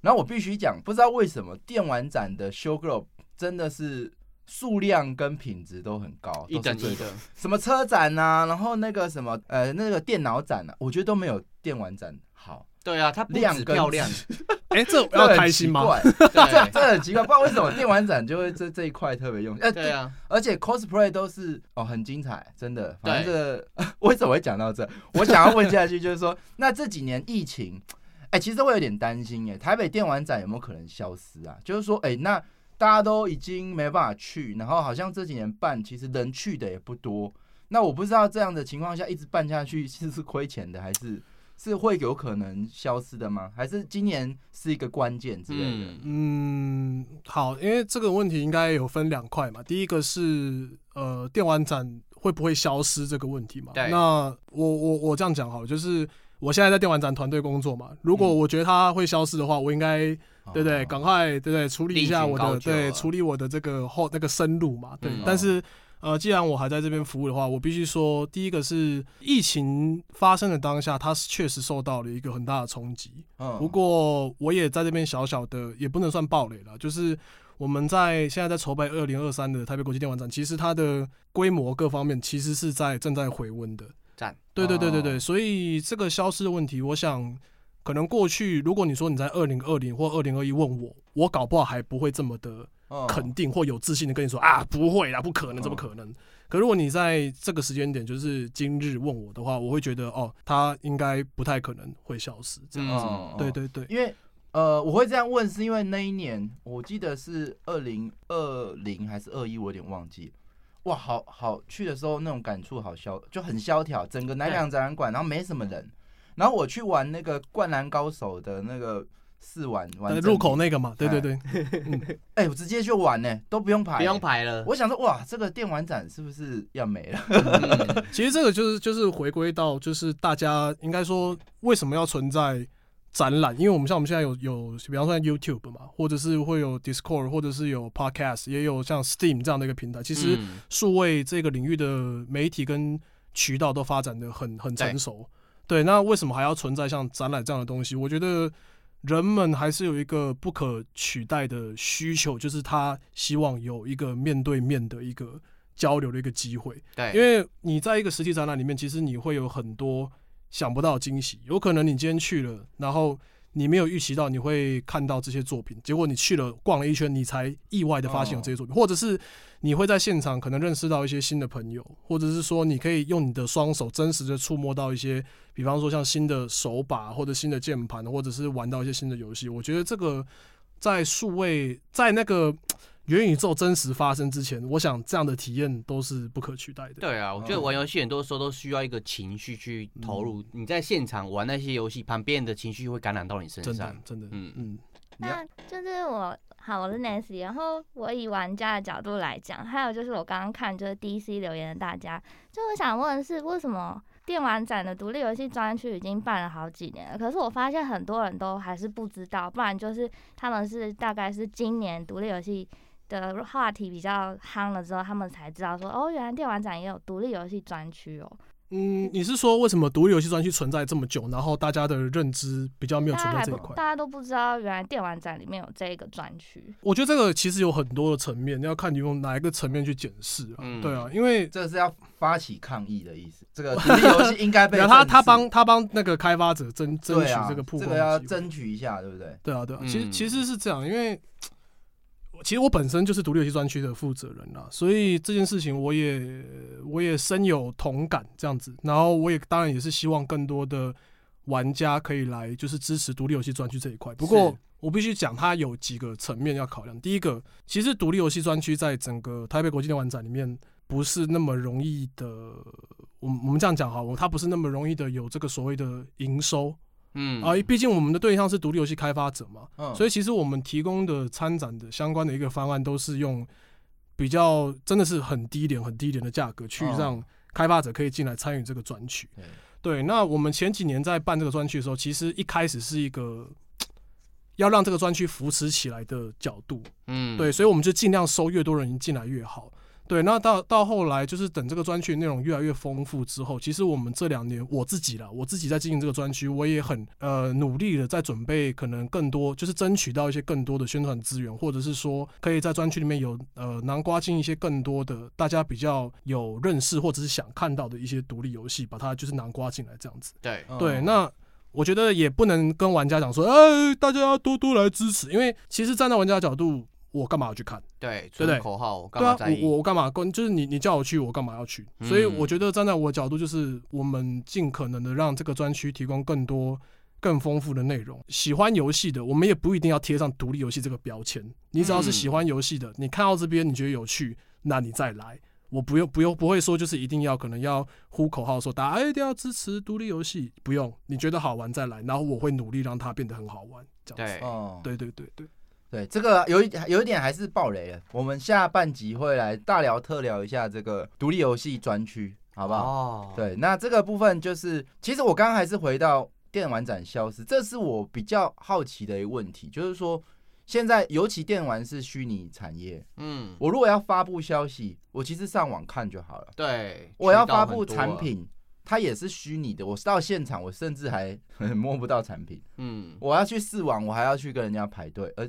[SPEAKER 4] 然后我必须讲，不知道为什么电玩展的 show girl 真的是数量跟品质都很高，
[SPEAKER 3] 一等一的，
[SPEAKER 4] 什么车展呐、然后那个什么呃那个电脑展啊，我觉得都没有电玩展好，
[SPEAKER 3] 对啊，它不
[SPEAKER 4] 量跟
[SPEAKER 3] 止漂亮，
[SPEAKER 6] 哎，这要
[SPEAKER 4] 这很
[SPEAKER 6] 开心
[SPEAKER 4] 怪
[SPEAKER 3] 对
[SPEAKER 4] 这很奇怪，不知道为什么电玩展就会这这一块特别用，呃，
[SPEAKER 3] 对啊，
[SPEAKER 4] 而且 cosplay 都是哦很精彩，真的。反正
[SPEAKER 3] 对
[SPEAKER 4] 这为什么会讲到这？我想要问下去，就是说，那这几年疫情，哎、其实我有点担心哎，台北电玩展有没有可能消失啊？就是说，哎、那大家都已经没办法去，然后好像这几年办，其实能去的也不多。那我不知道这样的情况下一直办下去是是亏钱的，还是是会有可能消失的吗？还是今年是一个关键之类的？
[SPEAKER 3] 嗯，
[SPEAKER 6] 嗯，好，因为这个问题应该有分两块嘛。第一个是呃，电玩展会不会消失这个问题嘛？
[SPEAKER 3] 对
[SPEAKER 6] 那我我我这样讲好了，就是我现在在电玩展团队工作嘛。如果
[SPEAKER 4] 嗯
[SPEAKER 6] 我觉得它会消失的话，我应该对不对？
[SPEAKER 4] 哦
[SPEAKER 6] 赶快对对？处理一下我的对，处理我的这个后那个生路嘛。对，
[SPEAKER 3] 嗯
[SPEAKER 6] 但是。呃，既然我还在这边服务的话，我必须说，第一个是疫情发生的当下，它是确实受到了一个很大的冲击。
[SPEAKER 4] 嗯
[SPEAKER 6] 不过我也在这边小小的，也不能算暴雷了，就是我们在现在在筹备二零二三的台北国际电玩展，其实它的规模各方面其实是在正在回温的。
[SPEAKER 3] 展，
[SPEAKER 6] 对对对对对，
[SPEAKER 4] 哦
[SPEAKER 6] 所以这个消失的问题，我想可能过去如果你说你在二零二零或二零二一问我，我搞不好还不会这么的
[SPEAKER 4] 嗯
[SPEAKER 6] 肯定或有自信的跟你说啊，不会啦，不可能，怎么可能？可如果你在这个时间点，就是今日问我的话，我会觉得哦，他应该不太可能会消失这样子。
[SPEAKER 4] 嗯
[SPEAKER 6] 对对对，
[SPEAKER 4] 因为呃，我会这样问，是因为那一年我记得是二零二零还是二一，我有点忘记。哇，好好去的时候那种感触好萧，就很萧条，整个南洋展览馆，然后没什么人。然后我去玩那个《灌篮高手》的那个试玩玩
[SPEAKER 6] 入口那个嘛，对对对，
[SPEAKER 4] 哎、我直接就玩呢，都不用排，
[SPEAKER 3] 不用。排了。
[SPEAKER 4] 我想说，哇，这个电玩展是不是要没了？
[SPEAKER 3] 嗯
[SPEAKER 6] 其实这个就是就是回归到就是大家应该说为什么要存在展览，因为我们像我们现在有有比方说像 YouTube 嘛，或者是会有 Discord，或者是有 Podcast，也有像 Steam 这样的一个平台，其实
[SPEAKER 3] 嗯
[SPEAKER 6] 数位这个领域的媒体跟渠道都发展的很很成熟。对，那为什么还要存在像展览这样的东西？我觉得人们还是有一个不可取代的需求，就是他希望有一个面对面的一个交流的一个机会。
[SPEAKER 3] 对，
[SPEAKER 6] 因为你在一个实体展览里面，其实你会有很多想不到惊喜。有可能你今天去了，然后你没有预期到你会看到这些作品，结果你去了逛了一圈，你才意外的发现有这些作品，或者是你会在现场可能认识到一些新的朋友，或者是说你可以用你的双手真实的触摸到一些，比方说像新的手把或者新的键盘，或者是玩到一些新的游戏。我觉得这个在数位在那个元宇宙真实发生之前，我想这样的体验都是不可取代的。
[SPEAKER 3] 对啊，我觉得玩游戏很多时候都需要一个情绪去投入。你在现场玩那些游戏，旁边的情绪会感染到你身
[SPEAKER 6] 真的
[SPEAKER 3] 上。
[SPEAKER 6] 真的，
[SPEAKER 3] 嗯
[SPEAKER 6] 嗯，
[SPEAKER 5] 那就是我好，我是 Nancy，然后我以玩家的角度来讲，还有就是我刚刚看就是 DC 留言的大家，就我想问的是，为什么电玩展的独立游戏专区已经办了好几年了，可是我发现很多人都还是不知道，不然就是他们是大概是今年独立游戏。的话题比较夯了之后，他们才知道说，哦，原来电玩展也有独立游戏专区哦。
[SPEAKER 6] 嗯，你是说为什么独立游戏专区存在这么久，然后大家的认知比较没有存在这一块？
[SPEAKER 5] 大家都不知道，原来电玩展里面有这一个专区。
[SPEAKER 6] 我觉得这个其实有很多的层面，要看你用哪一个层面去检视啊。
[SPEAKER 3] 嗯
[SPEAKER 6] 对啊，因为
[SPEAKER 4] 这是要发起抗议的意思。这个独立游戏应该被
[SPEAKER 6] 然后他他帮他帮那个开发者争争取这个曝
[SPEAKER 4] 这个要争取一下，对不对？
[SPEAKER 6] 对啊，对啊，其实
[SPEAKER 3] 嗯
[SPEAKER 6] 其实是这样，因为其实我本身就是独立游戏专区的负责人啦，所以这件事情我也我也深有同感这样子。然后我也当然也是希望更多的玩家可以来就是支持独立游戏专区这一块。不过我必须讲，它有几个层面要考量。第一个，其实独立游戏专区在整个台北国际电玩展里面不是那么容易的，我们我们这样讲哈，它不是那么容易的有这个所谓的营收。
[SPEAKER 3] 嗯。
[SPEAKER 6] 啊，毕竟我们的对象是独立游戏开发者嘛，
[SPEAKER 4] 嗯，
[SPEAKER 6] 所以其实我们提供的参展的相关的一个方案，都是用比较真的是很低廉、很低廉的价格去
[SPEAKER 4] 哦
[SPEAKER 6] 让开发者可以进来参与这个专区。
[SPEAKER 4] 对
[SPEAKER 6] 对，那我们前几年在办这个专区的时候，其实一开始是一个 要让这个专区扶持起来的角度，
[SPEAKER 3] 嗯。
[SPEAKER 6] 对，所以我们就尽量收越多人进来越好。对，那到到后来就是等这个专区内容越来越丰富之后，其实我们这两年我自己了，我自己在经营这个专区，我也很呃努力的在准备，可能更多就是争取到一些更多的宣传资源，或者是说可以在专区里面有呃南瓜进一些更多的大家比较有认识或者是想看到的一些独立游戏，把它就是南瓜进来这样子。
[SPEAKER 3] 对，
[SPEAKER 4] 嗯。
[SPEAKER 6] 对，那我觉得也不能跟玩家讲说，哎，大家要多多来支持，因为其实站在玩家的角度，我干嘛要去看？
[SPEAKER 3] 对，
[SPEAKER 6] 对不对
[SPEAKER 3] 口号，我干
[SPEAKER 6] 对啊
[SPEAKER 3] 嘛在，意？
[SPEAKER 6] 我我干嘛跟就是你你叫我去，我干嘛要去？
[SPEAKER 3] 嗯
[SPEAKER 6] 所以我觉得站在我的角度，就是我们尽可能的让这个专区提供更多。更丰富的内容，喜欢游戏的，我们也不一定要贴上独立游戏这个标签。你只要是喜欢游戏的，你看到这边你觉得有趣，那你再来。我不用不用不会说就是一定要可能要呼口号说大家哎一定要支持独立游戏，不用，你觉得好玩再来，然后我会努力让它变得很好玩，这样子。
[SPEAKER 3] 对
[SPEAKER 6] 对对对，对，
[SPEAKER 4] 这个有一有一点还是爆雷了。我们下半集会来大聊特聊一下这个独立游戏专区，好不好？
[SPEAKER 3] 哦，
[SPEAKER 4] 对，那这个部分就是，其实我刚刚还是回到电玩展消失，这是我比较好奇的一个问题，就是说，现在尤其电玩是虚拟产业，
[SPEAKER 3] 嗯，
[SPEAKER 4] 我如果要发布消息，我其实上网看就好了。
[SPEAKER 3] 对，
[SPEAKER 4] 我要发布产品，它也是虚拟的，我到现场，我甚至还 摸不到产品。
[SPEAKER 3] 嗯，
[SPEAKER 4] 我要去试网，我还要去跟人家排队，而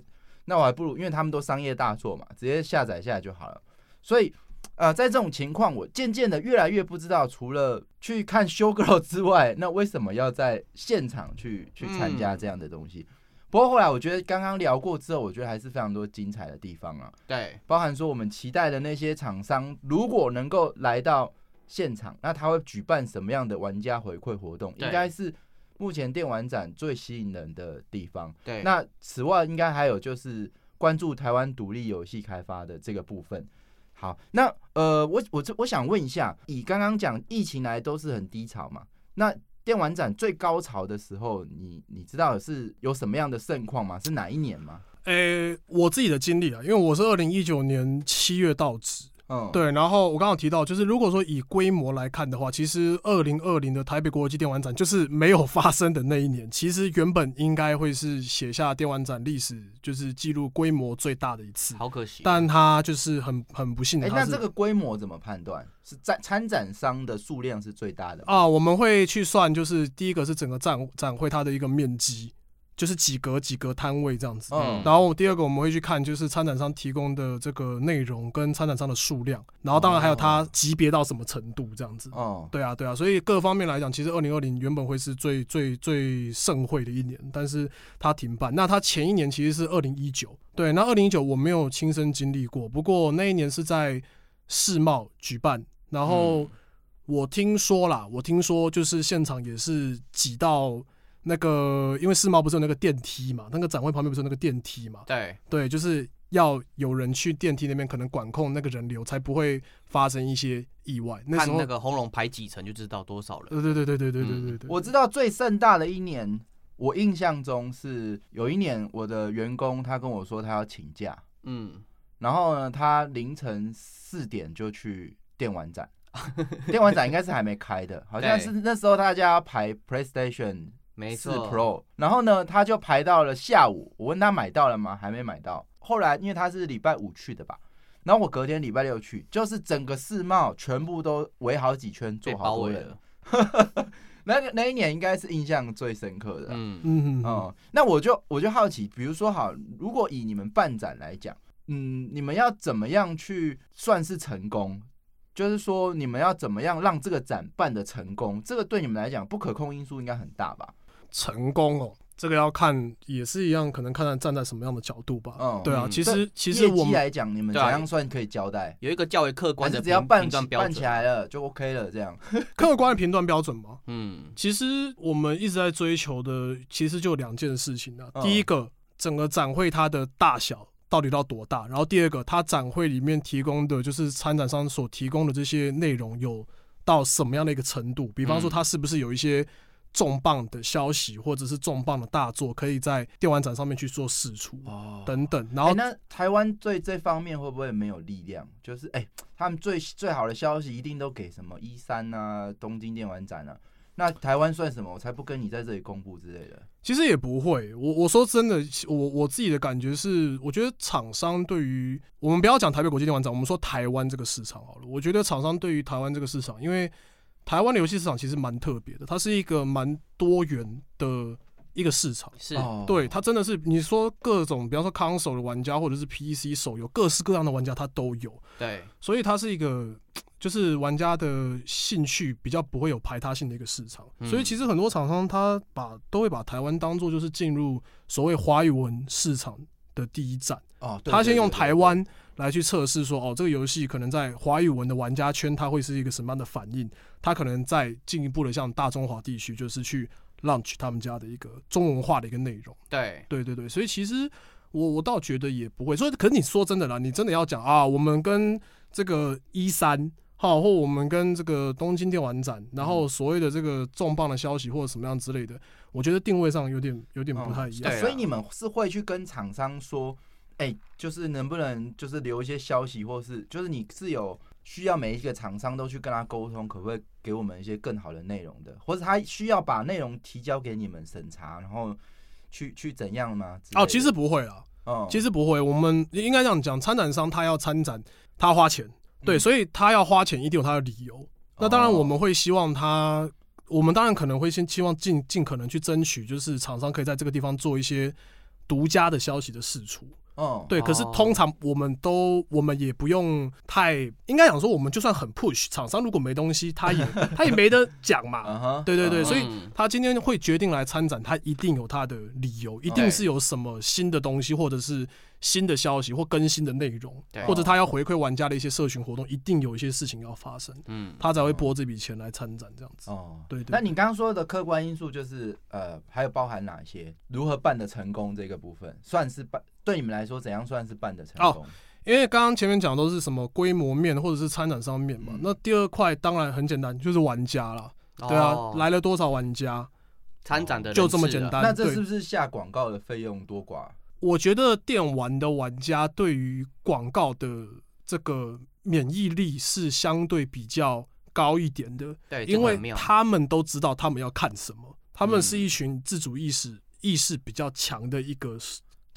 [SPEAKER 4] 那我还不如，因为他们都商业大作嘛，直接下载下来就好了。所以，呃，在这种情况，我渐渐的越来越不知道，除了去看 show girl 之外，那为什么要在现场去去参加这样的东西？不过后来我觉得刚刚聊过之后，我觉得还是非常多精彩的地方啊，
[SPEAKER 3] 对，
[SPEAKER 4] 包含说我们期待的那些厂商，如果能够来到现场，那他会举办什么样的玩家回馈活动？应该是目前电玩展最吸引人的地方。
[SPEAKER 3] 对，
[SPEAKER 4] 那此外，应该还有就是关注台湾独立游戏开发的这个部分。好，那呃，我我这我想问一下，以刚刚讲疫情来都是很低潮嘛，那电玩展最高潮的时候，你你知道是有什么样的盛况吗？是哪一年吗？
[SPEAKER 6] 诶、我自己的经历啊，因为我是二零一九年七月到职，
[SPEAKER 4] 嗯，，
[SPEAKER 6] 对，然后我刚刚提到，就是如果说以规模来看的话，其实二零二零的台北国际电玩展就是没有发生的那一年。其实原本应该会是写下电玩展历史，就是记录规模最大的一次，
[SPEAKER 3] 好可惜，
[SPEAKER 6] 但它就是很很不幸的，
[SPEAKER 4] 哎、那这个规模怎么判断？是在参展商的数量是最大的？
[SPEAKER 6] 啊，我们会去算，就是第一个是整个展展会它的一个面积。就是几格几格摊位这样子。
[SPEAKER 4] 嗯，
[SPEAKER 6] 然后第二个我们会去看就是参展商提供的这个内容跟参展商的数量，然后当然还有它级别到什么程度这样子。
[SPEAKER 4] 哦，
[SPEAKER 6] 对啊，对啊，所以各方面来讲，其实二零二零原本会是最最最盛会的一年，但是它停办。那它前一年其实是二零一九，对，那二零一九我没有亲身经历过，不过那一年是在世贸举办，然后
[SPEAKER 4] 嗯
[SPEAKER 6] 我听说啦，我听说就是现场也是挤到那个，因为世贸不是有那个电梯嘛，那个展会旁边不是有那个电梯嘛，
[SPEAKER 3] 对，
[SPEAKER 6] 对，就是要有人去电梯那边可能管控那个人流，才不会发生一些意外。那时候
[SPEAKER 3] 看那个红龙排几层就知道多少人。
[SPEAKER 6] 对对对对对对对
[SPEAKER 3] 嗯
[SPEAKER 6] 对对，
[SPEAKER 4] 我知道最盛大的一年，我印象中是有一年我的员工他跟我说他要请假，
[SPEAKER 3] 嗯，
[SPEAKER 4] 然后呢，他凌晨四点就去电玩展，电玩展应该是还没开的，好像是那时候大家要排 PlayStation 四
[SPEAKER 3] 没错。
[SPEAKER 4] Pro，然后呢，他就排到了下午。我问他买到了吗？还没买到。后来因为他是礼拜五去的吧，然后我隔天礼拜六去，就是整个世贸全部都围好几圈，
[SPEAKER 3] 被
[SPEAKER 4] 坐好多人。
[SPEAKER 3] 包围了，
[SPEAKER 4] 那个那一年应该是印象最深刻的。
[SPEAKER 3] 嗯，
[SPEAKER 6] 嗯
[SPEAKER 4] 嗯，那我就我就好奇，比如说好，如果以你们办展来讲，嗯，你们要怎么样去算是成功？就是说，你们要怎么样让这个展办的成功？这个对你们来讲，不可控因素应该很大吧？
[SPEAKER 6] 成功哦，这个要看也是一样，可能看看站在什么样的角度吧。
[SPEAKER 4] 嗯
[SPEAKER 6] 对啊，
[SPEAKER 3] 嗯
[SPEAKER 6] 其
[SPEAKER 4] 对
[SPEAKER 6] 实其实我们
[SPEAKER 4] 来讲，你们怎样算可以交代？
[SPEAKER 3] 有一个较为客
[SPEAKER 4] 还
[SPEAKER 3] 观
[SPEAKER 4] 只要办起办起
[SPEAKER 3] 断标准。
[SPEAKER 4] 来了就 OK 了？这样？
[SPEAKER 6] 客观的评断标准嘛，
[SPEAKER 3] 嗯，
[SPEAKER 6] 其实我们一直在追求的，其实就两件事情啊。
[SPEAKER 4] 嗯
[SPEAKER 6] 第一个，整个展会它的大小到底到多大，然后第二个，它展会里面提供的就是参展商所提供的这些内容有到什么样的一个程度？比方说，
[SPEAKER 3] 嗯
[SPEAKER 6] 它是不是有一些重磅的消息，或者是重磅的大作，可以在电玩展上面去做试出
[SPEAKER 4] 哦
[SPEAKER 6] 等等。然
[SPEAKER 4] 哎、
[SPEAKER 6] 后
[SPEAKER 4] 那台湾对这方面会不会没有力量？就是哎、他们最最好的消息一定都给什么一三啊、东京电玩展啊。那台湾算什么？我才不跟你在这里公布之类的。
[SPEAKER 6] 其实也不会，我我说真的，我我自己的感觉是，我觉得厂商对于我们不要讲台北国际电玩展，我们说台湾这个市场好了。我觉得厂商对于台湾这个市场，因为台湾的游戏市场其实蛮特别的，它是一个蛮多元的一个市场。
[SPEAKER 3] 是，
[SPEAKER 4] 哦。
[SPEAKER 6] 对，它真的是你说各种，比方说 console 的玩家或者是 PC 手游，各式各样的玩家它都有，
[SPEAKER 3] 对，
[SPEAKER 6] 所以它是一个 就是玩家的兴趣比较不会有排他性的一个市场。
[SPEAKER 3] 嗯。
[SPEAKER 6] 所以其实很多厂商他把都会把台湾当做就是进入所谓华语文市场的第一站，
[SPEAKER 4] 哦，对
[SPEAKER 6] 他先用台湾来去测试说，哦，这个游戏可能在华语文的玩家圈，它会是一个什么样的反应？它可能在进一步的向大中华地区，就是去 launch 他们家的一个中文化的一个内容。
[SPEAKER 3] 对，
[SPEAKER 6] 对对对，所以其实我我倒觉得也不会。所以，可是你说真的啦，你真的要讲啊，我们跟这个一三。好，或我们跟这个东京电玩展，然后所谓的这个重磅的消息或者什么样之类的，我觉得定位上有点有点不太一样。
[SPEAKER 4] 所以你们是会去跟厂商说，哎、就是能不能就是留一些消息，或是就是你是有需要每一个厂商都去跟他沟通，可不可以给我们一些更好的内容的，或者他需要把内容提交给你们审查，然后去去怎样吗？
[SPEAKER 6] 哦，其实，不会啊，
[SPEAKER 4] 哦，
[SPEAKER 6] 其实不会，我们应该这样讲，参展商他要参展，他要花钱，对，
[SPEAKER 4] 嗯
[SPEAKER 6] 所以他要花钱一定有他的理由。那当然，
[SPEAKER 4] 哦
[SPEAKER 6] 我们会希望他，我们当然可能会先希望尽尽可能去争取，就是厂商可以在这个地方做一些独家的消息的释出。
[SPEAKER 4] 哦，
[SPEAKER 6] 对，可是
[SPEAKER 3] 哦。
[SPEAKER 6] 通常我们都我们也不用太，应该讲说，我们就算很 push，厂商如果没东西，他也 他也没得讲嘛。对对对，
[SPEAKER 4] 嗯
[SPEAKER 6] 所以
[SPEAKER 3] 嗯
[SPEAKER 6] 他今天会决定来参展，他一定有他的理由，一定是有什么新的东西，或者是新的消息或更新的内容，或者他要回馈玩家的一些社群活动，一定有一些事情要发生，
[SPEAKER 3] 嗯，
[SPEAKER 6] 他才会拨这笔钱来参展这样子。
[SPEAKER 4] 哦，
[SPEAKER 6] 对对
[SPEAKER 4] 那你刚刚说的客观因素就是呃，还有包含哪些？如何办的成功这个部分，算是办对你们来说怎样算是办的成功？
[SPEAKER 6] 因为刚刚前面讲的都是什么规模面或者是参展上面嘛，
[SPEAKER 4] 嗯
[SPEAKER 6] 那第二块当然很简单，就是玩家啦。对啊，
[SPEAKER 3] 哦
[SPEAKER 6] 来了多少玩家，
[SPEAKER 3] 参展的
[SPEAKER 6] 就这么简单
[SPEAKER 4] 那这是不是下广告的费用多寡？
[SPEAKER 6] 我觉得电玩的玩家对于广告的这个免疫力是相对比较高一点的，
[SPEAKER 3] 对，
[SPEAKER 6] 因为他们都知道他们要看什么，他们
[SPEAKER 3] 嗯
[SPEAKER 6] 是一群自主意识意识比较强的一个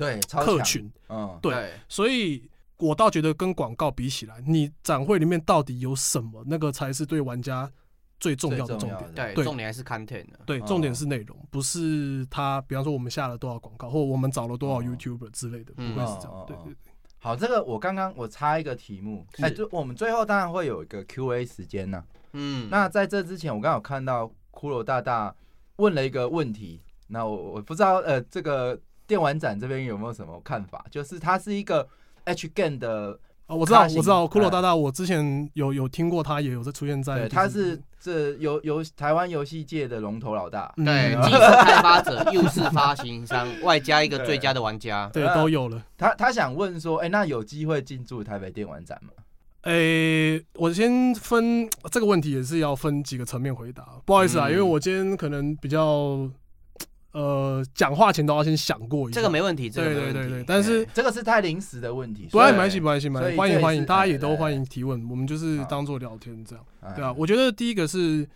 [SPEAKER 4] 对，
[SPEAKER 6] 客群，
[SPEAKER 4] 嗯，
[SPEAKER 6] 对
[SPEAKER 3] 对。
[SPEAKER 6] 所以我倒觉得跟广告比起来，你展会里面到底有什么，那个才是对玩家最重要的重点。
[SPEAKER 3] 对，
[SPEAKER 6] 对。
[SPEAKER 3] 重点还是 content 的。
[SPEAKER 6] 对，
[SPEAKER 4] 哦
[SPEAKER 6] 重点是内容，不是他，比方说我们下了多少广告，或我们找了多少
[SPEAKER 4] 哦
[SPEAKER 6] YouTuber 之类的，不
[SPEAKER 3] 嗯
[SPEAKER 6] 会是这。样。对
[SPEAKER 4] 哦
[SPEAKER 6] 对对，
[SPEAKER 4] 好，这个我刚刚我插一个题目，
[SPEAKER 3] 是。
[SPEAKER 4] 哎，就我们最后当然会有一个 Q&A 时间呢。
[SPEAKER 3] 嗯，
[SPEAKER 4] 那在这之前，我刚好看到骷髅大大问了一个问题，那我我不知道呃，这个电玩展这边有没有什么看法？就是它是一个 H game 的，
[SPEAKER 6] 啊，我知道，我知道，骷髅
[SPEAKER 4] 哎
[SPEAKER 6] 大大，我之前有有听过他，也有在出现在
[SPEAKER 4] 对，
[SPEAKER 6] 就是，
[SPEAKER 4] 他是这游游台湾游戏界的龙头老大。
[SPEAKER 6] 嗯
[SPEAKER 3] 对，既是开发者，又是发行商，外加一个最佳的玩家。
[SPEAKER 6] 对都有了。
[SPEAKER 4] 他他想问说，哎、那有机会进驻台北电玩展吗？
[SPEAKER 6] 诶、我先分这个问题也是要分几个层面回答，不好意思啊，
[SPEAKER 3] 嗯
[SPEAKER 6] 因为我今天可能比较呃讲话前都要先想过一下。
[SPEAKER 3] 这个没问题，这个没问题。
[SPEAKER 6] 对对对对，但是
[SPEAKER 4] 哎这个是太临时的问题，
[SPEAKER 6] 不关系没关系没关系，欢迎欢迎，大家也都欢迎提问，我们就是当做聊天这样。
[SPEAKER 4] 哎
[SPEAKER 6] 对啊，我觉得第一个是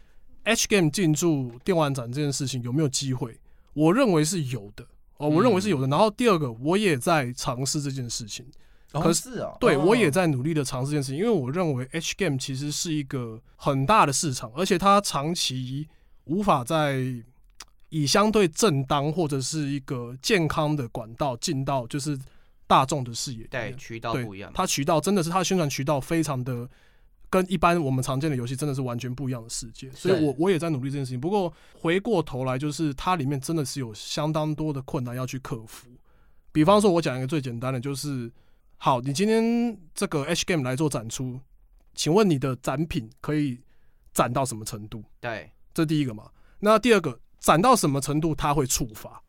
[SPEAKER 6] H Game 进驻电玩展这件事情有没有机会？我认为是有的哦，我认为是有的。然后第二个，我也在尝试这件事情。
[SPEAKER 4] 哦
[SPEAKER 6] 可
[SPEAKER 4] 是哦，
[SPEAKER 6] 对，
[SPEAKER 4] 哦
[SPEAKER 6] 我也在努力的尝试这件事情，因为我认为 H Game 其实是一个很大的市场，而且它长期无法在以相对正当或者是一个健康的管道进到就是大众的视野里
[SPEAKER 3] 对
[SPEAKER 6] 面。
[SPEAKER 3] 渠道
[SPEAKER 6] 对
[SPEAKER 3] 不一样。
[SPEAKER 6] 它渠道真的是它的宣传渠道非常的跟一般我们常见的游戏真的是完全不一样的世界，所以我我也在努力这件事情。不过回过头来，就是它里面真的是有相当多的困难要去克服。比方说，我讲一个最简单的，就是好，你今天这个 H Game 来做展出，请问你的展品可以展到什么程度？
[SPEAKER 3] 对，
[SPEAKER 6] 这第一个嘛。那第二个，展到什么程度它会触发？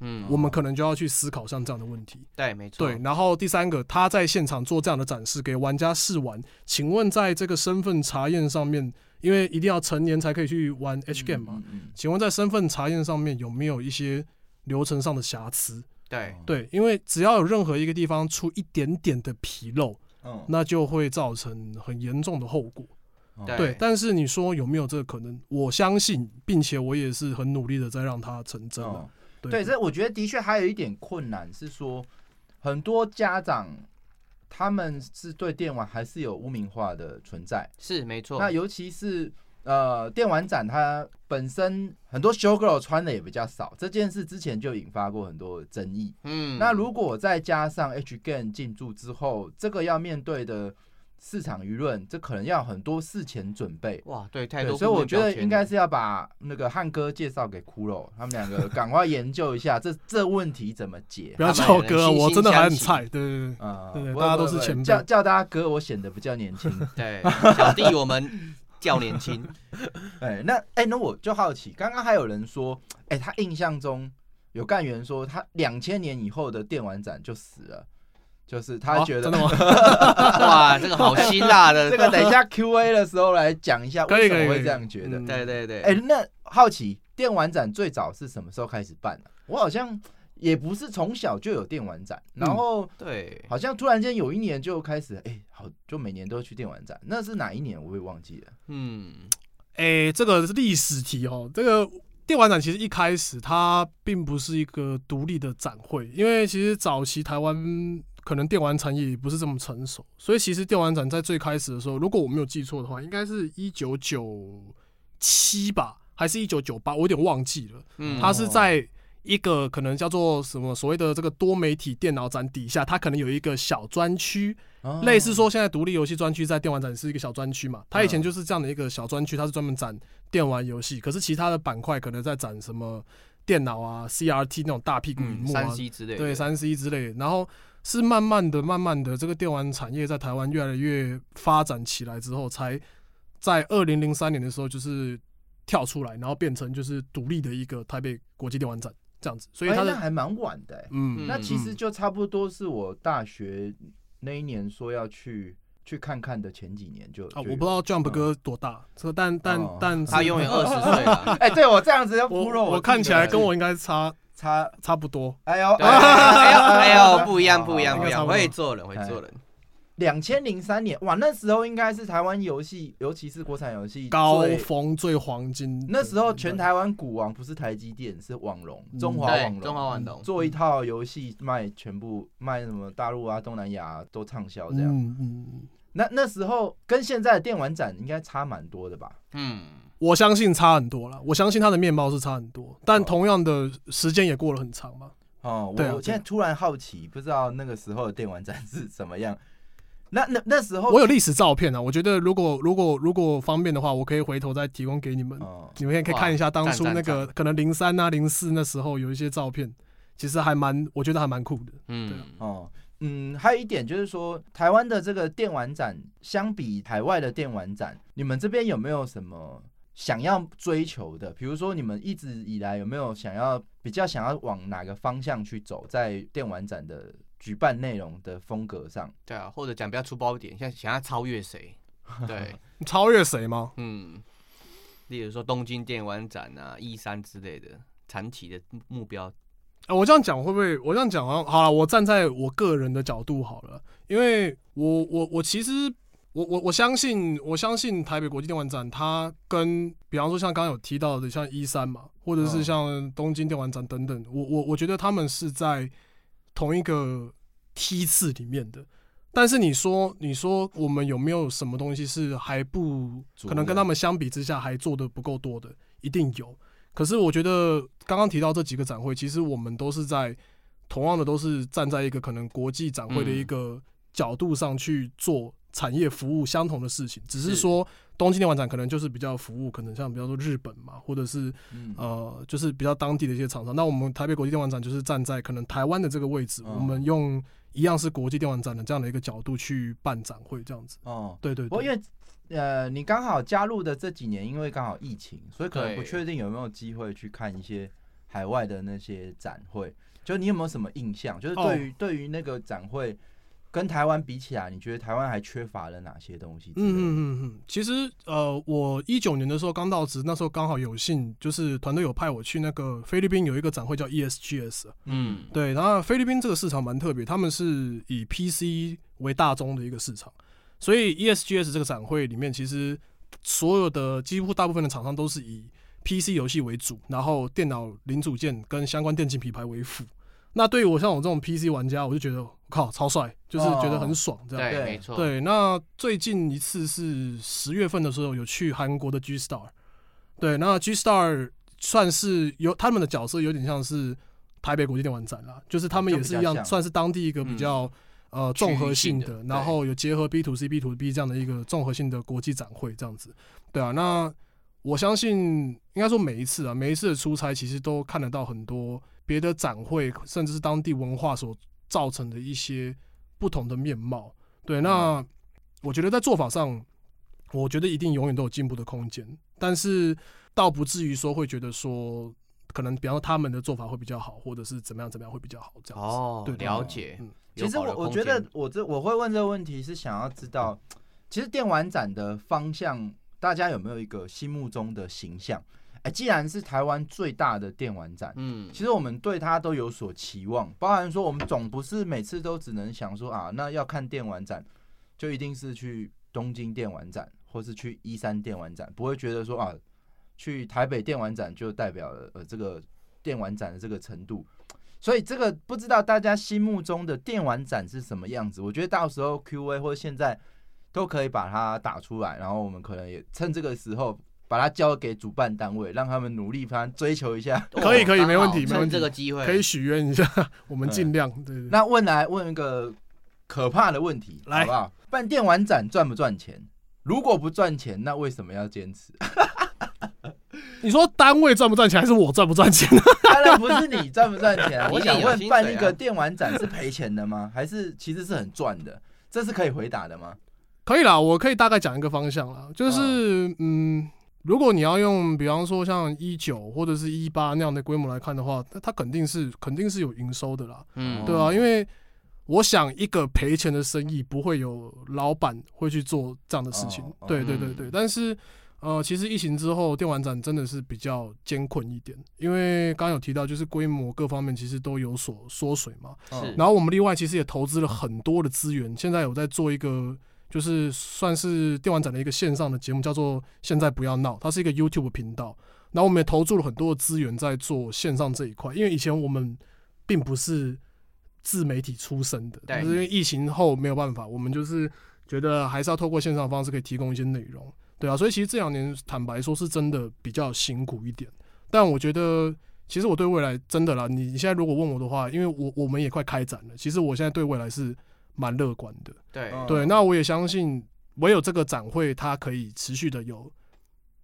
[SPEAKER 3] 嗯，
[SPEAKER 6] 我们可能就要去思考像这样的问题。
[SPEAKER 3] 对，没错。
[SPEAKER 6] 对，然后第三个，他在现场做这样的展示给玩家试玩，请问在这个身份查验上面，因为一定要成年才可以去玩 H game 嘛，
[SPEAKER 4] 嗯嗯
[SPEAKER 6] 请问在身份查验上面有没有一些流程上的瑕疵？
[SPEAKER 3] 对，
[SPEAKER 6] 对，因为只要有任何一个地方出一点点的纰漏，
[SPEAKER 4] 嗯
[SPEAKER 6] 那就会造成很严重的后果。
[SPEAKER 4] 嗯
[SPEAKER 3] 对
[SPEAKER 6] 对，但是你说有没有这个可能？我相信，并且我也是很努力的在让它成真的。
[SPEAKER 4] 哦
[SPEAKER 6] 对
[SPEAKER 4] 对，这我觉得的确还有一点困难是说，很多家长他们是对电玩还是有污名化的存在。
[SPEAKER 3] 是没错。
[SPEAKER 4] 那尤其是呃电玩展，它本身很多 show girl 穿的也比较少，这件事之前就引发过很多争议。
[SPEAKER 3] 嗯，
[SPEAKER 4] 那如果再加上 H game 进驻之后，这个要面对的市场舆论，这可能要很多事前准备。
[SPEAKER 3] 哇，对，太，多。
[SPEAKER 4] 所以我觉得应该是要把那个汉哥介绍给骷髅，他们两个赶快研究一下这 这问题怎么解。
[SPEAKER 6] 不要叫我哥，我真的还很菜。对对对。
[SPEAKER 4] 啊
[SPEAKER 6] 大家都是前辈
[SPEAKER 4] 叫叫大家哥，我显得比较年轻。
[SPEAKER 3] 对小弟我们较年轻。
[SPEAKER 4] 哎，那哎，那我就好奇，刚刚还有人说，哎，他印象中有干员说，他两千年以后的电玩展就死了，就是他
[SPEAKER 6] 哦
[SPEAKER 4] 觉得
[SPEAKER 6] 真的吗？
[SPEAKER 3] 哇，这个好辛辣的。
[SPEAKER 4] 这个等一下 Q A 的时候来讲一下为什么会这样觉得。
[SPEAKER 6] 嗯
[SPEAKER 3] 对对对。
[SPEAKER 4] 哎、那好奇电玩展最早是什么时候开始办的、我好像也不是从小就有电玩展，然后
[SPEAKER 3] 对，
[SPEAKER 4] 好像突然间有一年就开始，哎、好，就每年都去电玩展。那是哪一年？我也忘记了。
[SPEAKER 3] 嗯，
[SPEAKER 6] 哎、这个是历史题哦。这个电玩展其实一开始它并不是一个独立的展会，因为其实早期台湾可能电玩产业也不是这么成熟，所以其实电玩展在最开始的时候，如果我没有记错的话，应该是一九九七吧，还是一九九八，我有点忘记了。
[SPEAKER 3] 嗯，
[SPEAKER 6] 它是在一个可能叫做什么所谓的这个多媒体电脑展底下，它可能有一个小专区，
[SPEAKER 4] 哦
[SPEAKER 6] 类似说现在独立游戏专区在电玩展是一个小专区嘛，它以前
[SPEAKER 4] 嗯
[SPEAKER 6] 就是这样的一个小专区，它是专门展电玩游戏，可是其他的板块可能在展什么电脑啊、CRT 那种大屁股荧
[SPEAKER 3] 嗯，
[SPEAKER 6] 幕啊
[SPEAKER 3] 三，C 之类的。
[SPEAKER 6] 对三 C 之类的，然后是慢慢的、慢慢的，这个电玩产业在台湾越来越发展起来之后，才在二零零三年的时候就是跳出来，然后变成就是独立的一个台北国际电玩展这样子，所以
[SPEAKER 4] 哎
[SPEAKER 6] 它的
[SPEAKER 4] 那还蛮晚的、哎
[SPEAKER 6] 嗯，
[SPEAKER 4] 那其实
[SPEAKER 6] 嗯。
[SPEAKER 4] 就差不多是我大学那一年说要去去看看的前几年就
[SPEAKER 6] 啊，我不知道 Jump
[SPEAKER 4] 嗯。
[SPEAKER 6] 哥多大，这但但
[SPEAKER 4] 哦。
[SPEAKER 6] 但是
[SPEAKER 3] 他永远二十岁了。
[SPEAKER 4] 哎、对我这样子要
[SPEAKER 6] 我
[SPEAKER 4] 侮辱
[SPEAKER 6] 我看起来跟我应该差
[SPEAKER 4] 差，
[SPEAKER 6] 差不多，
[SPEAKER 4] 哎呦，
[SPEAKER 3] 哎呦哎呦，不一样不一样不一样，
[SPEAKER 6] 应该差不多。
[SPEAKER 3] 会做人会做人。
[SPEAKER 4] 两千零三年，哇，那时候应该是台湾游戏，尤其是国产游戏
[SPEAKER 6] 高峰最黄金
[SPEAKER 4] 那时候全台湾股王不是台积电，是网龙，
[SPEAKER 6] 嗯。
[SPEAKER 4] 中华网，龙，
[SPEAKER 3] 中华网龙。
[SPEAKER 4] 做一套游戏卖全部卖什么大陆啊、东南亚、啊、都畅销这样。
[SPEAKER 6] 嗯嗯，嗯。
[SPEAKER 4] 那那时候跟现在的电玩展应该差蛮多的吧？
[SPEAKER 3] 嗯，
[SPEAKER 6] 我相信差很多了，我相信它的面貌是差很多，但
[SPEAKER 4] 哦
[SPEAKER 6] 同样的时间也过了很长嘛。
[SPEAKER 4] 哦，
[SPEAKER 6] 对啊
[SPEAKER 4] 我我现在突然好奇，不知道那个时候的电玩展是怎么样。那那那时候
[SPEAKER 6] 我有历史照片啊，我觉得如果如果如果方便的话，我可以回头再提供给你们，
[SPEAKER 4] 哦，
[SPEAKER 6] 你们也可以看一下当初那个可能零三啊零四那时候有一些照片，其实还蛮，我觉得还蛮酷的。
[SPEAKER 3] 嗯，
[SPEAKER 4] 哦，嗯，还有一点就是说，台湾的这个电玩展相比海外的电玩展，你们这边有没有什么想要追求的？比如说，你们一直以来有没有想要比较想要往哪个方向去走，在电玩展的举办内容的风格上？
[SPEAKER 3] 对啊，或者讲比较粗暴一点，像想要超越谁？对，
[SPEAKER 6] 超越谁吗？
[SPEAKER 3] 嗯，例如说东京电玩展啊、E 三之类的长期的目标。
[SPEAKER 6] 啊，我这样讲会不会？我这样讲好像好了。我站在我个人的角度好了，因为我我我其实我我我相信我相信台北国际电玩展，它跟比方说像刚刚有提到的像一三嘛，或者是
[SPEAKER 4] 嗯
[SPEAKER 6] 像东京电玩展等等，我我我觉得他们是在同一个梯次里面的。但是你说你说我们有没有什么东西是还不可能跟他们相比之下还做的不够多的？一定有。可是我觉得刚刚提到这几个展会，其实我们都是在同样的都是站在一个可能国际展会的一个角度上去做产业服务相同的事情，只是
[SPEAKER 3] 是
[SPEAKER 6] 说东京电玩展可能就是比较服务，可能像比方说日本嘛，或者是
[SPEAKER 4] 嗯，
[SPEAKER 6] 呃就是比较当地的一些厂商。那我们台北国际电玩展就是站在可能台湾的这个位置，
[SPEAKER 4] 嗯
[SPEAKER 6] 我们用一样是国际电玩展的这样的一个角度去办展会，这样子。
[SPEAKER 4] 哦，
[SPEAKER 6] 对对对，
[SPEAKER 4] 不过因为呃，你刚好加入的这几年，因为刚好疫情，所以可能不确定有没有机会去看一些海外的那些展会。就你有没有什么印象？就是对于、对于那个展会跟台湾比起来，你觉得台湾还缺乏了哪些东西？
[SPEAKER 6] 嗯嗯嗯嗯，其实呃，我一九年的时候刚到职，那时候刚好有幸，就是团队有派我去那个菲律宾有一个展会叫 ESGS，啊
[SPEAKER 3] 嗯，
[SPEAKER 6] 对，然后菲律宾这个市场蛮特别，他们是以 PC 为大宗的一个市场，所以 ESGS 这个展会里面，其实所有的几乎大部分的厂商都是以 PC 游戏为主，然后电脑零组件跟相关电竞品牌为辅。那对于我像我这种 PC 玩家，我就觉得靠超帅，就是觉得很爽这样。
[SPEAKER 3] 对，
[SPEAKER 4] 对。
[SPEAKER 3] 没错，
[SPEAKER 6] 对，那最近一次是十月份的时候有去韩国的 G Star，对，那 G Star 算是有他们的角色有点像是台北国际电玩展啦，就是他们也是一样，算是当地一个比较、呃综合性的然后有结合 B to C、B to B 这样的一个综合性的国际展会这样子。对啊，那我相信应该说每一次啊，每一次的出差其实都看得到很多别的展会，甚至是当地文化所造成的一些不同的面貌。对，那我觉得在做法上，我觉得一定永远都有进步的空间，但是倒不至于说会觉得说，可能比方说他们的做法会比较好，或者是怎么样怎么样会比较好这样子。
[SPEAKER 3] 哦，
[SPEAKER 6] 对对
[SPEAKER 3] 了解。
[SPEAKER 6] 嗯，
[SPEAKER 4] 其实我我觉得我这我会问这个问题是想要知道，其实电玩展的方向，大家有没有一个心目中的形象？哎，既然是台湾最大的电玩展，
[SPEAKER 3] 嗯，
[SPEAKER 4] 其实我们对它都有所期望，包含说我们总不是每次都只能想说啊，那要看电玩展，就一定是去东京电玩展，或是去一三电玩展，不会觉得说啊，去台北电玩展就代表了呃这个电玩展的这个程度。所以这个不知道大家心目中的电玩展是什么样子，我觉得到时候 Q&A 或者现在都可以把它打出来，然后我们可能也趁这个时候把它交给主办单位，让他们努力反正追求一下。
[SPEAKER 6] 可以可以没问题没问题
[SPEAKER 3] 这个机会
[SPEAKER 6] 可以许愿一下，我们尽量。对对对。
[SPEAKER 4] 那问来问一个可怕的问题，
[SPEAKER 6] 来
[SPEAKER 4] 好不好？办电玩展赚不赚钱？如果不赚钱，那为什么要坚持？
[SPEAKER 6] 你说单位赚不赚钱，还是我赚不赚钱？
[SPEAKER 4] 当然不是你赚不赚钱、啊，我想问办一个电玩展是赔钱的吗？还是其实是很赚的？这是可以回答的吗？
[SPEAKER 6] 可以啦，我可以大概讲一个方向啦，就是嗯，如果你要用比方说像一九或者是一八那样的规模来看的话，那它肯定是肯定是有营收的啦，
[SPEAKER 3] 嗯，
[SPEAKER 6] 对啊，因为我想一个赔钱的生意不会有老板会去做这样的事情。对对对对，但是。呃，其实疫情之后，电玩展真的是比较艰困一点，因为刚刚有提到，就是规模各方面其实都有所缩水嘛。
[SPEAKER 3] 是。
[SPEAKER 6] 然后我们另外其实也投资了很多的资源，现在有在做一个就是算是电玩展的一个线上的节目，叫做“现在不要闹”，它是一个 YouTube 频道。然后我们也投注了很多的资源在做线上这一块，因为以前我们并不是自媒体出身的，
[SPEAKER 3] 对
[SPEAKER 6] 但是因为疫情后没有办法，我们就是觉得还是要透过线上的方式可以提供一些内容。对啊，所以其实这两年坦白说是真的比较辛苦一点，但我觉得其实我对未来真的啦，你你现在如果问我的话，因为我我们也快开展了，其实我现在对未来是蛮乐观的。
[SPEAKER 3] 对，
[SPEAKER 4] 嗯
[SPEAKER 6] 对，那我也相信唯有这个展会它可以持续的有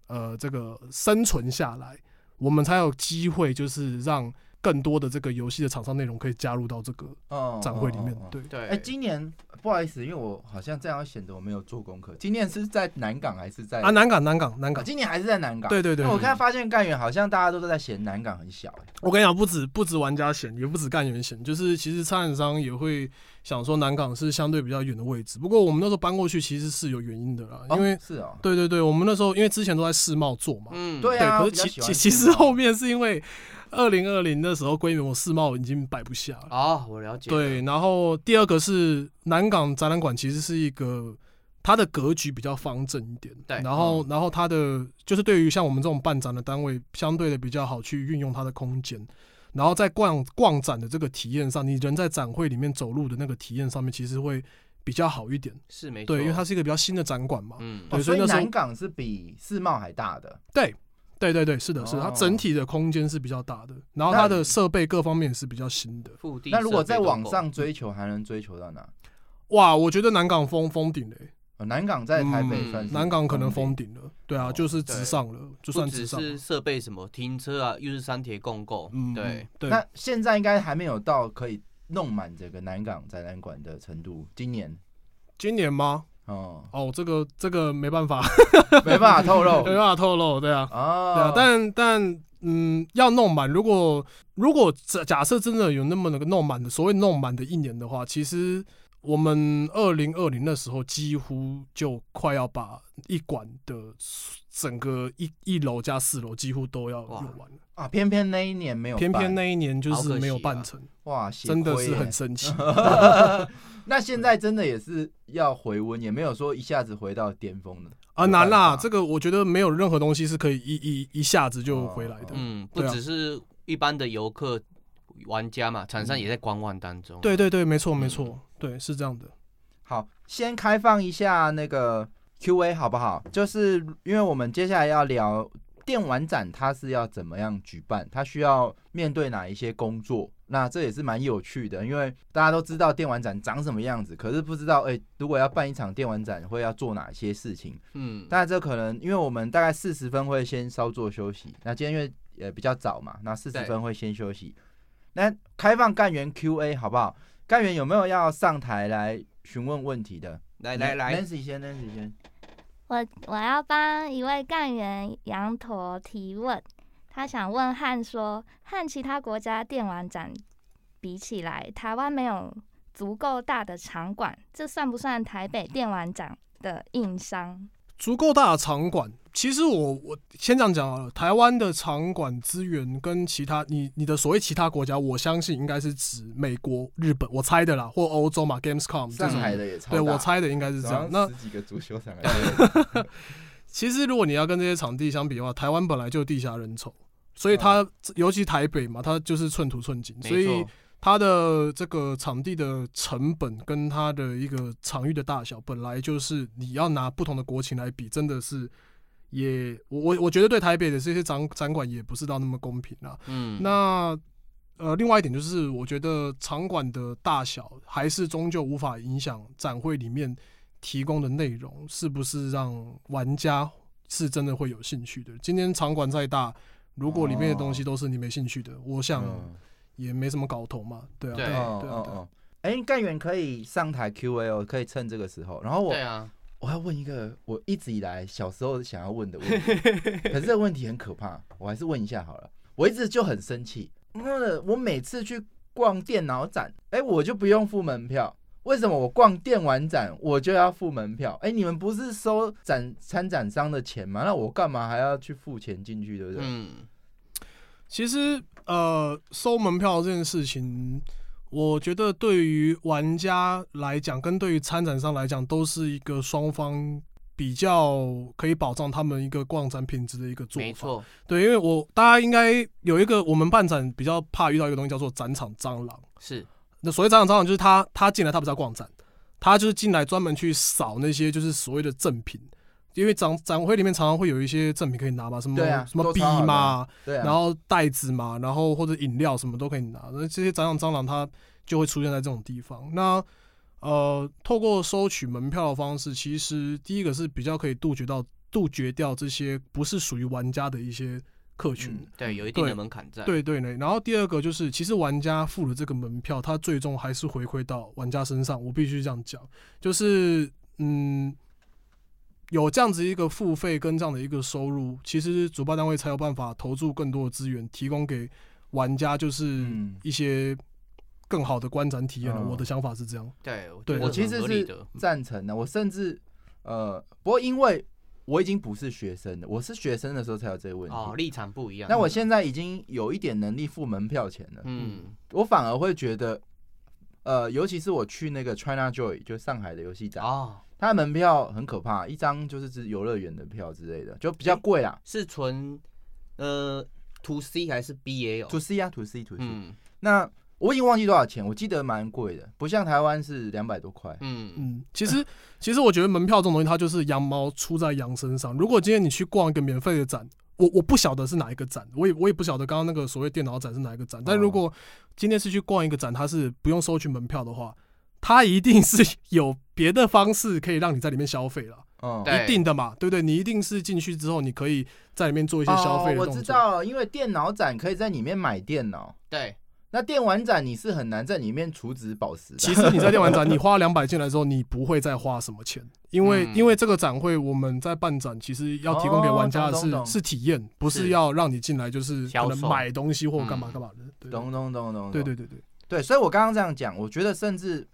[SPEAKER 6] 呃这个生存下来，我们才有机会就是让更多的这个游戏的厂商内容可以加入到这个
[SPEAKER 4] 嗯
[SPEAKER 6] 展会里面。对，
[SPEAKER 3] 对，
[SPEAKER 4] 哎、今年不好意思，因为我好像这样显得我没有做功课。今年是在南港还是在
[SPEAKER 6] 啊，南港南港南
[SPEAKER 4] 啊
[SPEAKER 6] 港，
[SPEAKER 4] 今年还是在南港。
[SPEAKER 6] 对对对
[SPEAKER 4] 那我看发现干员好像大家都是在嫌南港很小、哎。
[SPEAKER 6] 我跟你讲，不止不止玩家嫌，也不止干员嫌，就是其实参展商也会想说南港是相对比较远的位置。不过我们那时候搬过去其实是有原因的啦，因为、
[SPEAKER 4] 哦是哦，
[SPEAKER 6] 对对对，我们那时候因为之前都在世贸做嘛，
[SPEAKER 3] 嗯，
[SPEAKER 6] 对，
[SPEAKER 4] 对啊，
[SPEAKER 6] 可是其其其实后面是因为二零二零的时候规模世贸已经摆不下了。
[SPEAKER 3] 哦，我了解了，
[SPEAKER 6] 对，然后第二个是南港展览馆，其实是一个它的格局比较方正一点，
[SPEAKER 3] 对
[SPEAKER 6] 然后
[SPEAKER 4] 嗯
[SPEAKER 6] 然后它的就是对于像我们这种办展的单位，相对的比较好去运用它的空间。然后在逛逛展的这个体验上，你人在展会里面走路的那个体验上面，其实会比较好一点。
[SPEAKER 3] 是没错，
[SPEAKER 6] 对，因为它是一个比较新的展馆嘛。
[SPEAKER 3] 嗯，
[SPEAKER 4] 哦，所以南港是比世贸还大的。
[SPEAKER 6] 对，对对对，是的，是的，它
[SPEAKER 4] 哦
[SPEAKER 6] 整体的空间是比较大的，然后它的设备各方面是比较新的。
[SPEAKER 3] 腹地
[SPEAKER 4] 那如果
[SPEAKER 3] 设备都够
[SPEAKER 4] 再往上追求，还能追求到哪？
[SPEAKER 6] 哇，我觉得南港封封顶了欸、
[SPEAKER 4] 哦南港在台北
[SPEAKER 3] 嗯
[SPEAKER 4] 算是
[SPEAKER 6] 南港可能封
[SPEAKER 4] 顶。
[SPEAKER 6] 了，对啊，
[SPEAKER 4] 哦
[SPEAKER 6] 就是直上了，就
[SPEAKER 3] 不只
[SPEAKER 6] 算直上了。
[SPEAKER 3] 是设备什么停车啊，又是三铁共购，
[SPEAKER 6] 嗯，
[SPEAKER 3] 对
[SPEAKER 6] 嗯，对，
[SPEAKER 4] 那现在应该还没有到可以弄满这个南港展览馆的程度。今年
[SPEAKER 6] 今年吗？
[SPEAKER 4] 哦，
[SPEAKER 6] 哦，这个这个没办法，
[SPEAKER 4] 没办法 透露。
[SPEAKER 6] 没办法透露，对啊，
[SPEAKER 4] 哦。
[SPEAKER 6] 对啊，但但嗯，要弄满，如果如果假假设真的有那么那个弄满的，所谓弄满的一年的话，其实我们二零二零那时候几乎就快要把一馆的整个一一楼加四楼几乎都要用完了，
[SPEAKER 4] 啊，偏偏那一年没有，
[SPEAKER 6] 偏偏那一年就是没有办成，
[SPEAKER 4] 哇，
[SPEAKER 6] 真的是很生气。
[SPEAKER 4] 那现在真的也是要回温，也没有说一下子回到巅峰的
[SPEAKER 6] 啊，难啦，这个我觉得没有任何东西是可以一一一下子就回来的。
[SPEAKER 3] 嗯，不只是一般的游客、玩家嘛，厂商也在观望当中。
[SPEAKER 6] 对对对，没错
[SPEAKER 3] 嗯
[SPEAKER 6] 没错，对，是这样的。
[SPEAKER 4] 好，先开放一下那个 Q&A 好不好？就是因为我们接下来要聊电玩展，它是要怎么样举办，它需要面对哪一些工作。那这也是蛮有趣的，因为大家都知道电玩展长什么样子，可是不知道，哎、如果要办一场电玩展，会要做哪些事情？
[SPEAKER 3] 嗯，
[SPEAKER 4] 当然，这可能因为我们大概四十分会先稍作休息，那今天因为呃比较早嘛，那四十分会先休息。那开放干员 Q&A 好不好？干员有没有要上台来询问问题的？
[SPEAKER 3] 来来来
[SPEAKER 4] ，，Nancy 先，Nancy 先。
[SPEAKER 5] 我我要帮一位干员羊驼提问，他想问汉说，和其他国家电玩展比起来，台湾没有足够大的场馆，这算不算台北电玩展的硬伤？
[SPEAKER 6] 足够大的场馆，其实我我先这样讲好了，台湾的场馆资源跟其他你你的所谓其他国家，我相信应该是指美国、日本，我猜的啦，或欧洲嘛，Gamescom 这种。
[SPEAKER 4] 上海的也超
[SPEAKER 6] 对我猜的应该是这样。那
[SPEAKER 4] 十几个足球场
[SPEAKER 6] 其实如果你要跟这些场地相比的话，台湾本来就地下人稠，所以它、尤其台北嘛，它就是寸土寸金，所以它的这个场地的成本跟它的一个场域的大小，本来就是你要拿不同的国情来比，真的是也我我我觉得对台北的这些展展馆也不是到那么公平啦。
[SPEAKER 3] 嗯，
[SPEAKER 6] 那呃，另外一点就是，我觉得场馆的大小还是终究无法影响展会里面提供的内容是不是让玩家是真的会有兴趣的。今天场馆再大，如果里面的东西都是你没兴趣的，我想
[SPEAKER 4] 嗯
[SPEAKER 6] 也没什么搞头嘛。对啊，
[SPEAKER 3] 对
[SPEAKER 6] 对啊
[SPEAKER 4] 哦
[SPEAKER 6] 对啊。
[SPEAKER 4] 哎，干员可以上台 Q&A 哦，可以趁这个时候。然后我
[SPEAKER 3] 对啊，
[SPEAKER 4] 我要问一个我一直以来小时候想要问的问题，可是这个问题很可怕，我还是问一下好了。我一直就很生气，妈的，我每次去逛电脑展，哎、我就不用付门票，为什么我逛电玩展我就要付门票？哎、你们不是收展参展商的钱吗？那我干嘛还要去付钱进去，对不对？
[SPEAKER 3] 嗯，
[SPEAKER 6] 其实呃，收门票这件事情，我觉得对于玩家来讲，跟对于参展商来讲，都是一个双方比较可以保障他们一个逛展品质的一个做法。
[SPEAKER 3] 没错，
[SPEAKER 6] 对，因为我大家应该有一个我们办展比较怕遇到一个东西叫做展场蟑螂。
[SPEAKER 3] 是，
[SPEAKER 6] 那所谓展场蟑螂就是他他进来他不是要逛展，他就是进来专门去扫那些就是所谓的赠品，因为展展会里面常常会有一些赠品可以拿嘛，什么
[SPEAKER 4] 啊
[SPEAKER 6] 什么笔嘛，
[SPEAKER 4] 对啊，
[SPEAKER 6] 然后袋子嘛，然后或者饮料什么都可以拿。那这些展场蟑螂它就会出现在这种地方。那呃，透过收取门票的方式，其实第一个是比较可以杜绝到杜绝掉这些不是属于玩家的一些客群。
[SPEAKER 3] 嗯，对，有一定的门槛在。，
[SPEAKER 6] 对对呢，然后第二个就是，其实玩家付了这个门票，他最终还是回馈到玩家身上。我必须这样讲，就是嗯，有这样子一个付费跟这样的一个收入，其实主办单位才有办法投注更多的资源，提供给玩家，就是
[SPEAKER 4] 嗯
[SPEAKER 6] 一些更好的观展体验了。
[SPEAKER 4] 嗯
[SPEAKER 6] 我的想法是这样。
[SPEAKER 3] 对，
[SPEAKER 6] 对
[SPEAKER 4] 我其实是。赞成的。我甚至呃，不过因为我已经不是学生了，我是学生的时候才有这个问题。
[SPEAKER 3] 哦，立场不一样。
[SPEAKER 4] 那我现在已经有一点能力付门票钱了，
[SPEAKER 3] 嗯，
[SPEAKER 4] 我反而会觉得，呃，尤其是我去那个 China Joy，就上海的游戏展，
[SPEAKER 3] 哦，
[SPEAKER 4] 它的门票很可怕，一张就是指游乐园的票之类的，就比较贵啦。
[SPEAKER 3] 是纯呃 to C 还是 BA 哦
[SPEAKER 4] To C 啊，To C To C。
[SPEAKER 3] 嗯
[SPEAKER 4] 那我已经忘记多少钱，我记得蛮贵的，不像台湾是两百多块。
[SPEAKER 3] 嗯
[SPEAKER 6] 嗯，其实其实我觉得门票这种东西，它就是羊毛出在羊身上。如果今天你去逛一个免费的展，我我不晓得是哪一个展，我也我也不晓得刚刚那个所谓电脑展是哪一个展。但如果今天是去逛一个展，它是不用收取门票的话，它一定是 有别的方式可以让你在里面消费了，
[SPEAKER 4] 嗯，
[SPEAKER 6] 一定的嘛，对不对？你一定是进去之后，你可以在里面做一些消费的
[SPEAKER 4] 哦。我。知道了，因为电脑展可以在里面买电脑，
[SPEAKER 3] 对，
[SPEAKER 4] 那电玩展你是很难在里面储值宝石。
[SPEAKER 6] 其实你在电玩展，你花两百进来之后，你不会再花什么钱，因为、
[SPEAKER 3] 嗯。
[SPEAKER 6] 因为这个展会我们在办展，其实要提供给玩家的是、
[SPEAKER 4] 哦懂懂懂。
[SPEAKER 6] 是体验，不是
[SPEAKER 3] 是
[SPEAKER 6] 要让你进来就是可能买东西或干嘛
[SPEAKER 3] 嗯
[SPEAKER 6] 干嘛的。对。
[SPEAKER 4] 懂懂懂懂，
[SPEAKER 6] 对对对对，
[SPEAKER 4] 对，所以我刚刚这样讲，我觉得甚至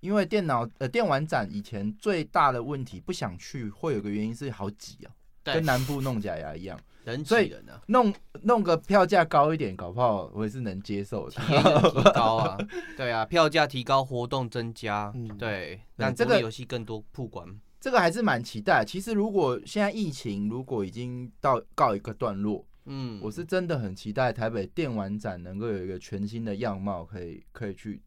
[SPEAKER 4] 因为电脑呃电玩展以前最大的问题不想去，会有个原因是好挤啊，
[SPEAKER 3] 对。
[SPEAKER 4] 跟南部弄假牙一样，
[SPEAKER 3] 人
[SPEAKER 4] 所以
[SPEAKER 3] 挤人啊，
[SPEAKER 4] 弄弄个票价高一点，搞不好我也是能接受的。
[SPEAKER 3] 体验提高啊，对啊，票价提高，活动增加，
[SPEAKER 6] 嗯
[SPEAKER 3] 对，让
[SPEAKER 4] 这个
[SPEAKER 3] 游戏更多曝光。
[SPEAKER 4] 这个还是蛮期待。其实如果现在疫情如果已经到告一个段落，
[SPEAKER 3] 嗯，
[SPEAKER 4] 我是真的很期待台北电玩展能够有一个全新的样貌，可以可以去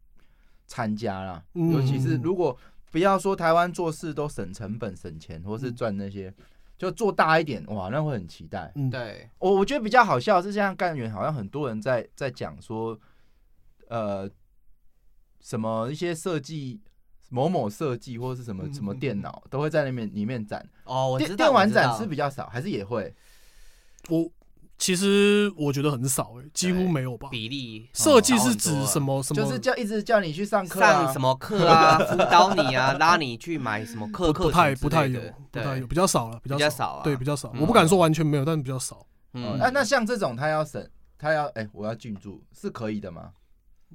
[SPEAKER 4] 参加啦。
[SPEAKER 6] 嗯
[SPEAKER 4] 尤其是如果不要说台湾做事都省成本、省钱，或是赚那些，就做大一点，哇，那会很期待。
[SPEAKER 6] 嗯，
[SPEAKER 3] 对，
[SPEAKER 4] 我我觉得比较好笑的是，现在干员好像很多人在在讲说，呃，什么一些设计。某某设计或者是什么
[SPEAKER 6] 嗯
[SPEAKER 4] 什么电脑都会在那边里面展，
[SPEAKER 3] 哦，我知道
[SPEAKER 4] 电电玩展是比较少，还是也会？
[SPEAKER 6] 我其实我觉得很少诶、几乎
[SPEAKER 3] 对
[SPEAKER 6] 没有吧。
[SPEAKER 3] 比例
[SPEAKER 6] 设计是指什么什么？
[SPEAKER 4] 就是叫一直叫你去上课啊，
[SPEAKER 3] 上什么课啊，辅导你啊，拉你去买什么课课
[SPEAKER 6] 不不太不太有，
[SPEAKER 3] 对
[SPEAKER 6] 不太有，比较少了，比较
[SPEAKER 3] 少啊
[SPEAKER 6] 对，比较少。
[SPEAKER 3] 嗯
[SPEAKER 6] 我不敢说完全没有，但是比较少。
[SPEAKER 4] 哦
[SPEAKER 3] 嗯，
[SPEAKER 4] 那那像这种他要审，他要哎、我要进驻是可以的吗？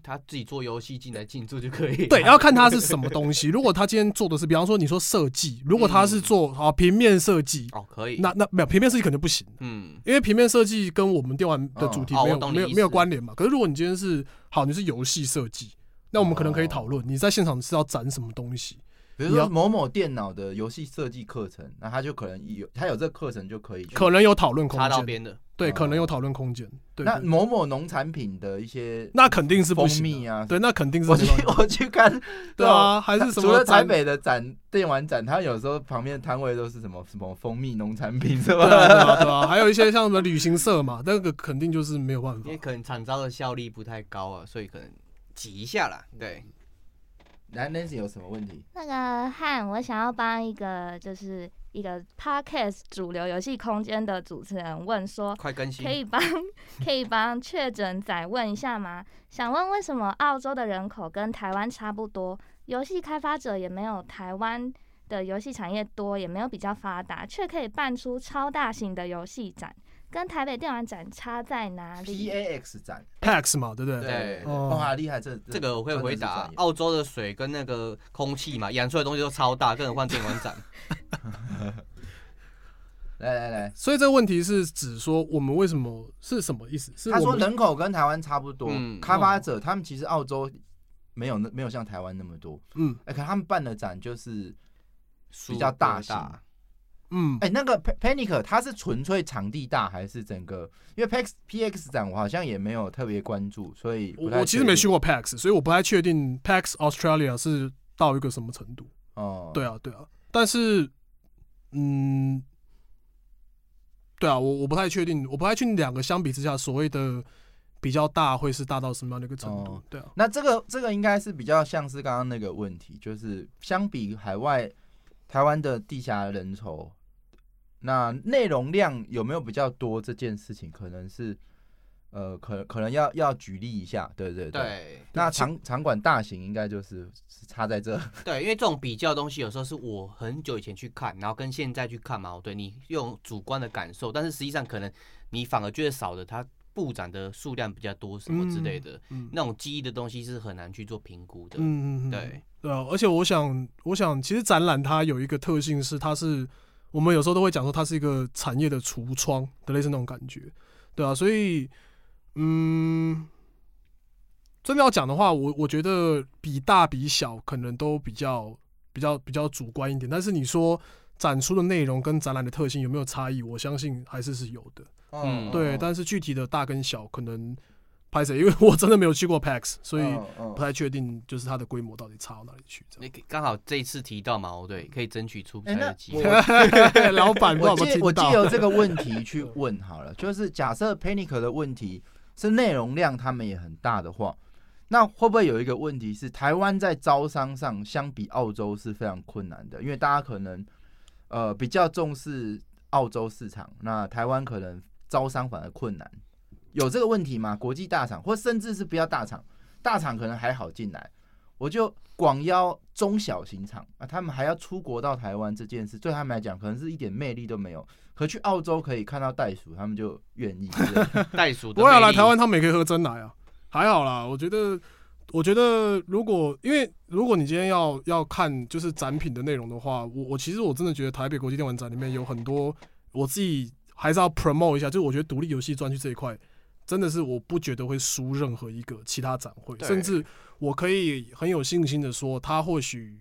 [SPEAKER 3] 他自己做游戏进来进驻就可以。
[SPEAKER 6] 对，要看他是什么东西。如果他今天做的是，比方说你说设计，如果他是做啊平面设计，
[SPEAKER 3] 哦，可以。
[SPEAKER 6] 那那没有平面设计肯定不行，
[SPEAKER 3] 嗯，
[SPEAKER 6] 因为平面设计跟我们电玩的主题
[SPEAKER 3] 哦
[SPEAKER 6] 没有、没有没有关联嘛。可是如果你今天是好，你是游戏设计，那我们可能可以讨论你在现场是要展什么东西。
[SPEAKER 4] 比如说某某电脑的游戏设计课程，那他就可能有他有这个课程就可以。
[SPEAKER 6] 可能有讨论空间，
[SPEAKER 3] 插到边的。
[SPEAKER 6] 对，
[SPEAKER 4] 哦
[SPEAKER 6] 可能有讨论空间。对，
[SPEAKER 4] 那某某农产品的一些，
[SPEAKER 6] 那肯定是不
[SPEAKER 4] 蜂
[SPEAKER 6] 行
[SPEAKER 4] 蜜啊
[SPEAKER 6] 对，那肯定是
[SPEAKER 4] 我去 我去看，
[SPEAKER 6] 对啊，还是什么
[SPEAKER 4] 除了台北的展电玩展，它有时候旁边的摊位都是什么什么蜂蜜农产品，是
[SPEAKER 6] 对啊，对
[SPEAKER 4] 吧？
[SPEAKER 6] 啊，对啊，还有一些像什么旅行社嘛，那个肯定就是没有办法
[SPEAKER 3] 因为。可能厂招的效率不太高啊，所以可能挤一下啦。对，
[SPEAKER 4] 来，Nancy 有什么问题？
[SPEAKER 5] 那个汉，我想要帮一个就是一个 podcast 主流游戏空间的主持人问说，
[SPEAKER 3] 快更新
[SPEAKER 5] 可。以帮可以帮确诊仔问一下吗？想问为什么澳洲的人口跟台湾差不多，游戏开发者也没有台湾的游戏产业多，也没有比较发达，却可以办出超大型的游戏展，跟台北电玩展差在哪里
[SPEAKER 4] ？PAX 展
[SPEAKER 6] ，PAX 嘛，对不对？
[SPEAKER 3] 对
[SPEAKER 6] 哦
[SPEAKER 4] 哇，厉害！这
[SPEAKER 3] 这个我会回答澳洲的水跟那个空气嘛，养出来的东西都超大，更何况电玩展。
[SPEAKER 4] 来来来，
[SPEAKER 6] 所以这个问题是指说我们为什么是什么意思？是
[SPEAKER 4] 他说人口跟台湾差不多，
[SPEAKER 3] 嗯
[SPEAKER 4] 开发者他们其实澳洲没有那没有像台湾那么多，
[SPEAKER 6] 嗯
[SPEAKER 4] 哎、可他们办的展就是，
[SPEAKER 3] 比
[SPEAKER 4] 比较大型
[SPEAKER 6] 嗯
[SPEAKER 4] 哎、那个 Pa- Panic 它是纯粹场地大还是整个？因为 PAX PX 展我好像也没有特别关注，所以
[SPEAKER 6] 我我其实没去过 PAX，所以我不太确定 PAX Australia 是到一个什么程度。
[SPEAKER 4] 哦。
[SPEAKER 6] 对啊，对啊，但是嗯，对啊，我我不太确定，我不太确定两个相比之下，所谓的比较大会是大到什么样的一个程度？
[SPEAKER 4] 哦
[SPEAKER 6] 对啊，
[SPEAKER 4] 那这个这个应该是比较像是刚刚那个问题，就是相比海外台湾的地下人稠，那内容量有没有比较多这件事情，可能是呃，可可能要要举例一下，对对对。
[SPEAKER 3] 对
[SPEAKER 4] 那场场馆大型应该就是是差在这，
[SPEAKER 3] 对，因为这种比较东西，有时候是我很久以前去看，然后跟现在去看嘛，对你用主观的感受，但是实际上可能你反而觉得少的，它布展的数量比较多什么之类的，
[SPEAKER 6] 嗯
[SPEAKER 3] 那种记忆的东西是很难去做评估的。
[SPEAKER 6] 嗯嗯嗯，
[SPEAKER 3] 对，
[SPEAKER 6] 对啊，而且我想，我想，其实展览它有一个特性是，它是我们有时候都会讲说，它是一个产业的橱窗的类似那种感觉，对啊，所以，嗯，真的要讲的话，我我觉得比大比小可能都比较比较比较主观一点，但是你说展出的内容跟展览的特性有没有差异，我相信还是是有的，
[SPEAKER 3] 嗯
[SPEAKER 6] 对，但是具体的大跟小可能拍谁，因为我真的没有去过 PAX，所以。不太确定，就是它的规模到底差到哪里去。这
[SPEAKER 3] 那刚好这一次提到嘛，哦对，可以争取出差的机会。
[SPEAKER 6] 样，老板不知道
[SPEAKER 4] 我
[SPEAKER 6] 有没有听到？
[SPEAKER 4] 借我借由这个问题去问好了，就是假设 Panic 的问题是内容量他们也很大的话，那会不会有一个问题是台湾在招商上相比澳洲是非常困难的？因为大家可能呃比较重视澳洲市场，那台湾可能招商反而困难，有这个问题吗？国际大厂或甚至是不要大厂，大厂可能还好进来，我就广邀中小型厂啊，他们还要出国到台湾这件事，对他们来讲可能是一点魅力都没有。可去澳洲可以看到袋鼠，他们就愿意。
[SPEAKER 3] 袋鼠的
[SPEAKER 6] 不会啊，
[SPEAKER 3] 魅力
[SPEAKER 6] 来台湾他们也可以喝真奶啊，还好啦。我觉得，我觉得如果因为如果你今天要要看就是展品的内容的话，我我其实我真的觉得台北国际电玩展里面有很多我自己还是要 promote 一下，就是我觉得独立游戏专区这一块。真的是我不觉得会输任何一个其他展会，甚至我可以很有信心的说，它或许，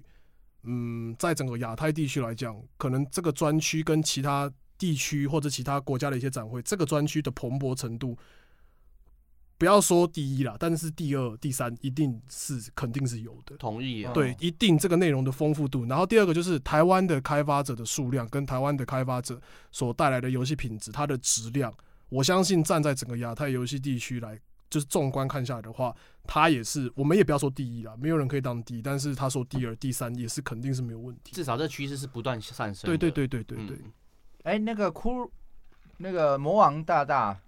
[SPEAKER 6] 嗯，在整个亚太地区来讲，可能这个专区跟其他地区或者其他国家的一些展会，这个专区的蓬勃程度，不要说第一啦，但是第二、第三一定是肯定是有的。
[SPEAKER 3] 同意啊，
[SPEAKER 6] 对，一定这个内容的丰富度。然后第二个就是台湾的开发者的数量跟台湾的开发者所带来的游戏品质，它的质量，我相信站在整个亚太游戏地区来，就是纵观看下来的话，他也是我们也不要说第一了，没有人可以当第一，但是他说第二、第三也是肯定是没有问题。
[SPEAKER 3] 至少这趋势是不断上升的。
[SPEAKER 6] 对对对对对对，
[SPEAKER 3] 嗯
[SPEAKER 4] 哎、那个哭，那个魔王大大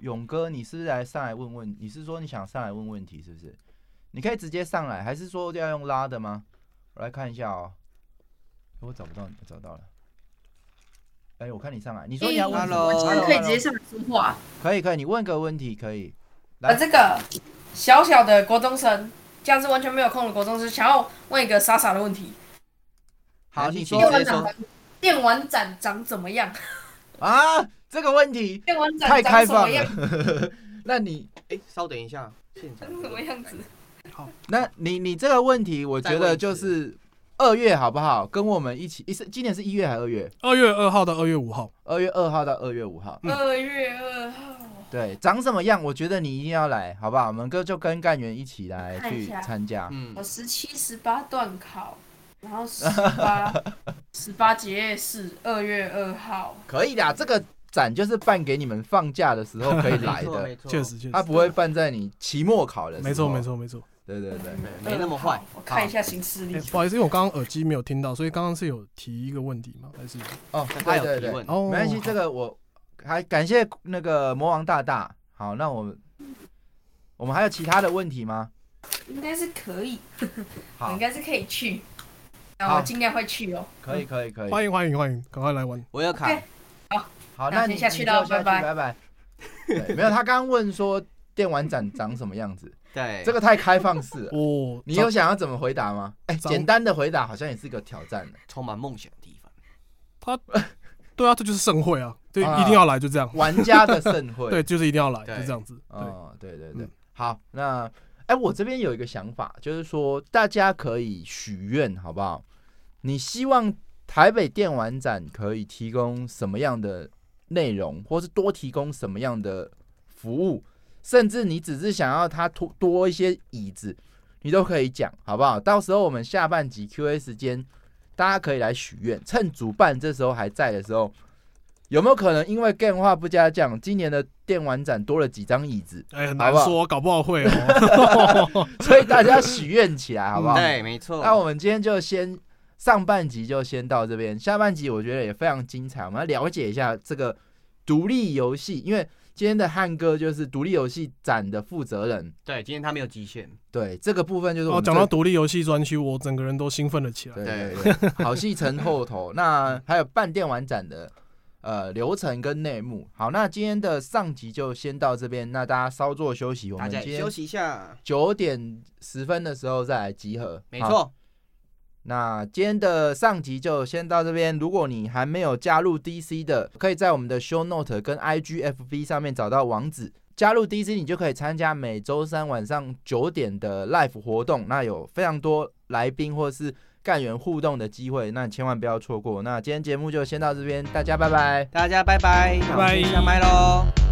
[SPEAKER 4] 勇哥，你是不是来上来问问？你是说你想上来问问题是不是？你可以直接上来，还是说要用拉的吗？我来看一下哦。我找不到你，我找到了。哎、我看你上来，你说你要问什么 Hello？Hello，
[SPEAKER 2] 可以直接上来说话。
[SPEAKER 4] 可以可以，你问个问题可以。来
[SPEAKER 2] 呃，这个小小的国中生，这样是完全没有空的国中生，想要问一个傻傻的问题：
[SPEAKER 4] 好，你说
[SPEAKER 2] 电玩展电玩展长怎么样？
[SPEAKER 4] 啊，这个问题
[SPEAKER 2] 电玩
[SPEAKER 4] 太
[SPEAKER 2] 展
[SPEAKER 4] 开放
[SPEAKER 2] 长什么样？
[SPEAKER 4] 了。那你
[SPEAKER 3] 哎，稍等一下，现场
[SPEAKER 2] 长什么样子？
[SPEAKER 4] 好那你你这个问题，我觉得就是二月好不好？跟我们一起，一是今年是一月还是二月？
[SPEAKER 6] 二月二号到二月五号，
[SPEAKER 4] 二月二号到二月五号。
[SPEAKER 6] 嗯
[SPEAKER 2] 二月二号，
[SPEAKER 4] 对，长什么样？我觉得你一定要来，好不好？我们哥就跟干员一起来去参加。
[SPEAKER 3] 嗯
[SPEAKER 2] 我，十七、十八段考，然后十八、十八节是二月二号。
[SPEAKER 4] 可以的，这个展就是办给你们放假的时候可以来的，
[SPEAKER 3] 没错没错
[SPEAKER 6] 确实确实，
[SPEAKER 4] 它不会办在你期末考的时候。
[SPEAKER 6] 没错没。错没错。
[SPEAKER 4] 对对对，
[SPEAKER 3] 没没那么坏
[SPEAKER 2] 我看一下行事历
[SPEAKER 6] 哎，。不好意思，因为我刚刚耳机没有听到，所以刚刚是有提一个问题吗？还是
[SPEAKER 4] 哦，
[SPEAKER 3] 他
[SPEAKER 4] 对对对，
[SPEAKER 3] 有提问，
[SPEAKER 6] 哦，
[SPEAKER 4] 没关系，这个我还感谢那个魔王大大。好，那我们我们还有其他的问题吗？
[SPEAKER 2] 应该是可以，我
[SPEAKER 4] 好
[SPEAKER 2] 应，该是可以去，然
[SPEAKER 4] 好
[SPEAKER 2] 后我尽量会去哦。
[SPEAKER 4] 可以可以可以。
[SPEAKER 6] 欢迎欢迎欢迎，赶快来玩。
[SPEAKER 3] 我要卡
[SPEAKER 2] OK，
[SPEAKER 4] 好，
[SPEAKER 2] 那
[SPEAKER 4] 那你
[SPEAKER 2] 下去了拜拜
[SPEAKER 4] 拜拜。对，没有，他刚刚问说电玩展长什么样子，
[SPEAKER 3] 对
[SPEAKER 4] 这个太开放式了。
[SPEAKER 6] 哦，
[SPEAKER 4] 你有想要怎么回答吗？哎，
[SPEAKER 6] 长
[SPEAKER 4] 简单的回答好像也是一个挑战的。
[SPEAKER 3] 充满梦想的地方。
[SPEAKER 6] 他对啊，这就是盛会啊，对，
[SPEAKER 4] 啊
[SPEAKER 6] 一定要来，就这样。
[SPEAKER 4] 玩家的盛会。
[SPEAKER 6] 对，就是一定要来，就这样子。对，
[SPEAKER 4] 哦，对对对
[SPEAKER 6] 嗯，
[SPEAKER 4] 好，那哎，我这边有一个想法，就是说大家可以许愿，好不好？你希望台北电玩展可以提供什么样的内容，或是多提供什么样的服务，甚至你只是想要它多多一些椅子，你都可以讲，好不好？到时候我们下半集 Q&A 时间大家可以来许愿，趁主办这时候还在的时候，有没有可能因为电话不加酱，今年的电玩展多了几张椅子，
[SPEAKER 6] 哎，很
[SPEAKER 4] 好不好
[SPEAKER 6] 难说，搞不好会哦。
[SPEAKER 4] 所以大家许愿起来，好不好？
[SPEAKER 3] 对，没错。
[SPEAKER 4] 那我们今天就先上半集就先到这边，下半集我觉得也非常精彩，我们要了解一下这个独立游戏，因为今天的汉哥就是独立游戏展的负责人，
[SPEAKER 3] 对，今天他没有极限，
[SPEAKER 4] 对这个部分就是我
[SPEAKER 6] 哦，讲到
[SPEAKER 4] 最
[SPEAKER 6] 独立游戏专区，我整个人都兴奋了起来。
[SPEAKER 4] 对对对，好戏成后头。那还有半电玩展的呃流程跟内幕。好，那今天的上集就先到这边，那大家稍作休息，我
[SPEAKER 3] 大
[SPEAKER 4] 们今天
[SPEAKER 3] 休息一下。
[SPEAKER 4] 九点十分的时候再来集合。好
[SPEAKER 3] 没错，
[SPEAKER 4] 那今天的上集就先到这边。如果你还没有加入 DC 的，可以在我们的 Show Note 跟 IGFB 上面找到网址。加入 DC，你就可以参加每周三晚上九点的 Live 活动。那有非常多来宾或是干员互动的机会，那你千万不要错过。那今天节目就先到这边，大家拜拜。
[SPEAKER 3] 大家拜拜，
[SPEAKER 6] 拜
[SPEAKER 3] 拜下麦喽。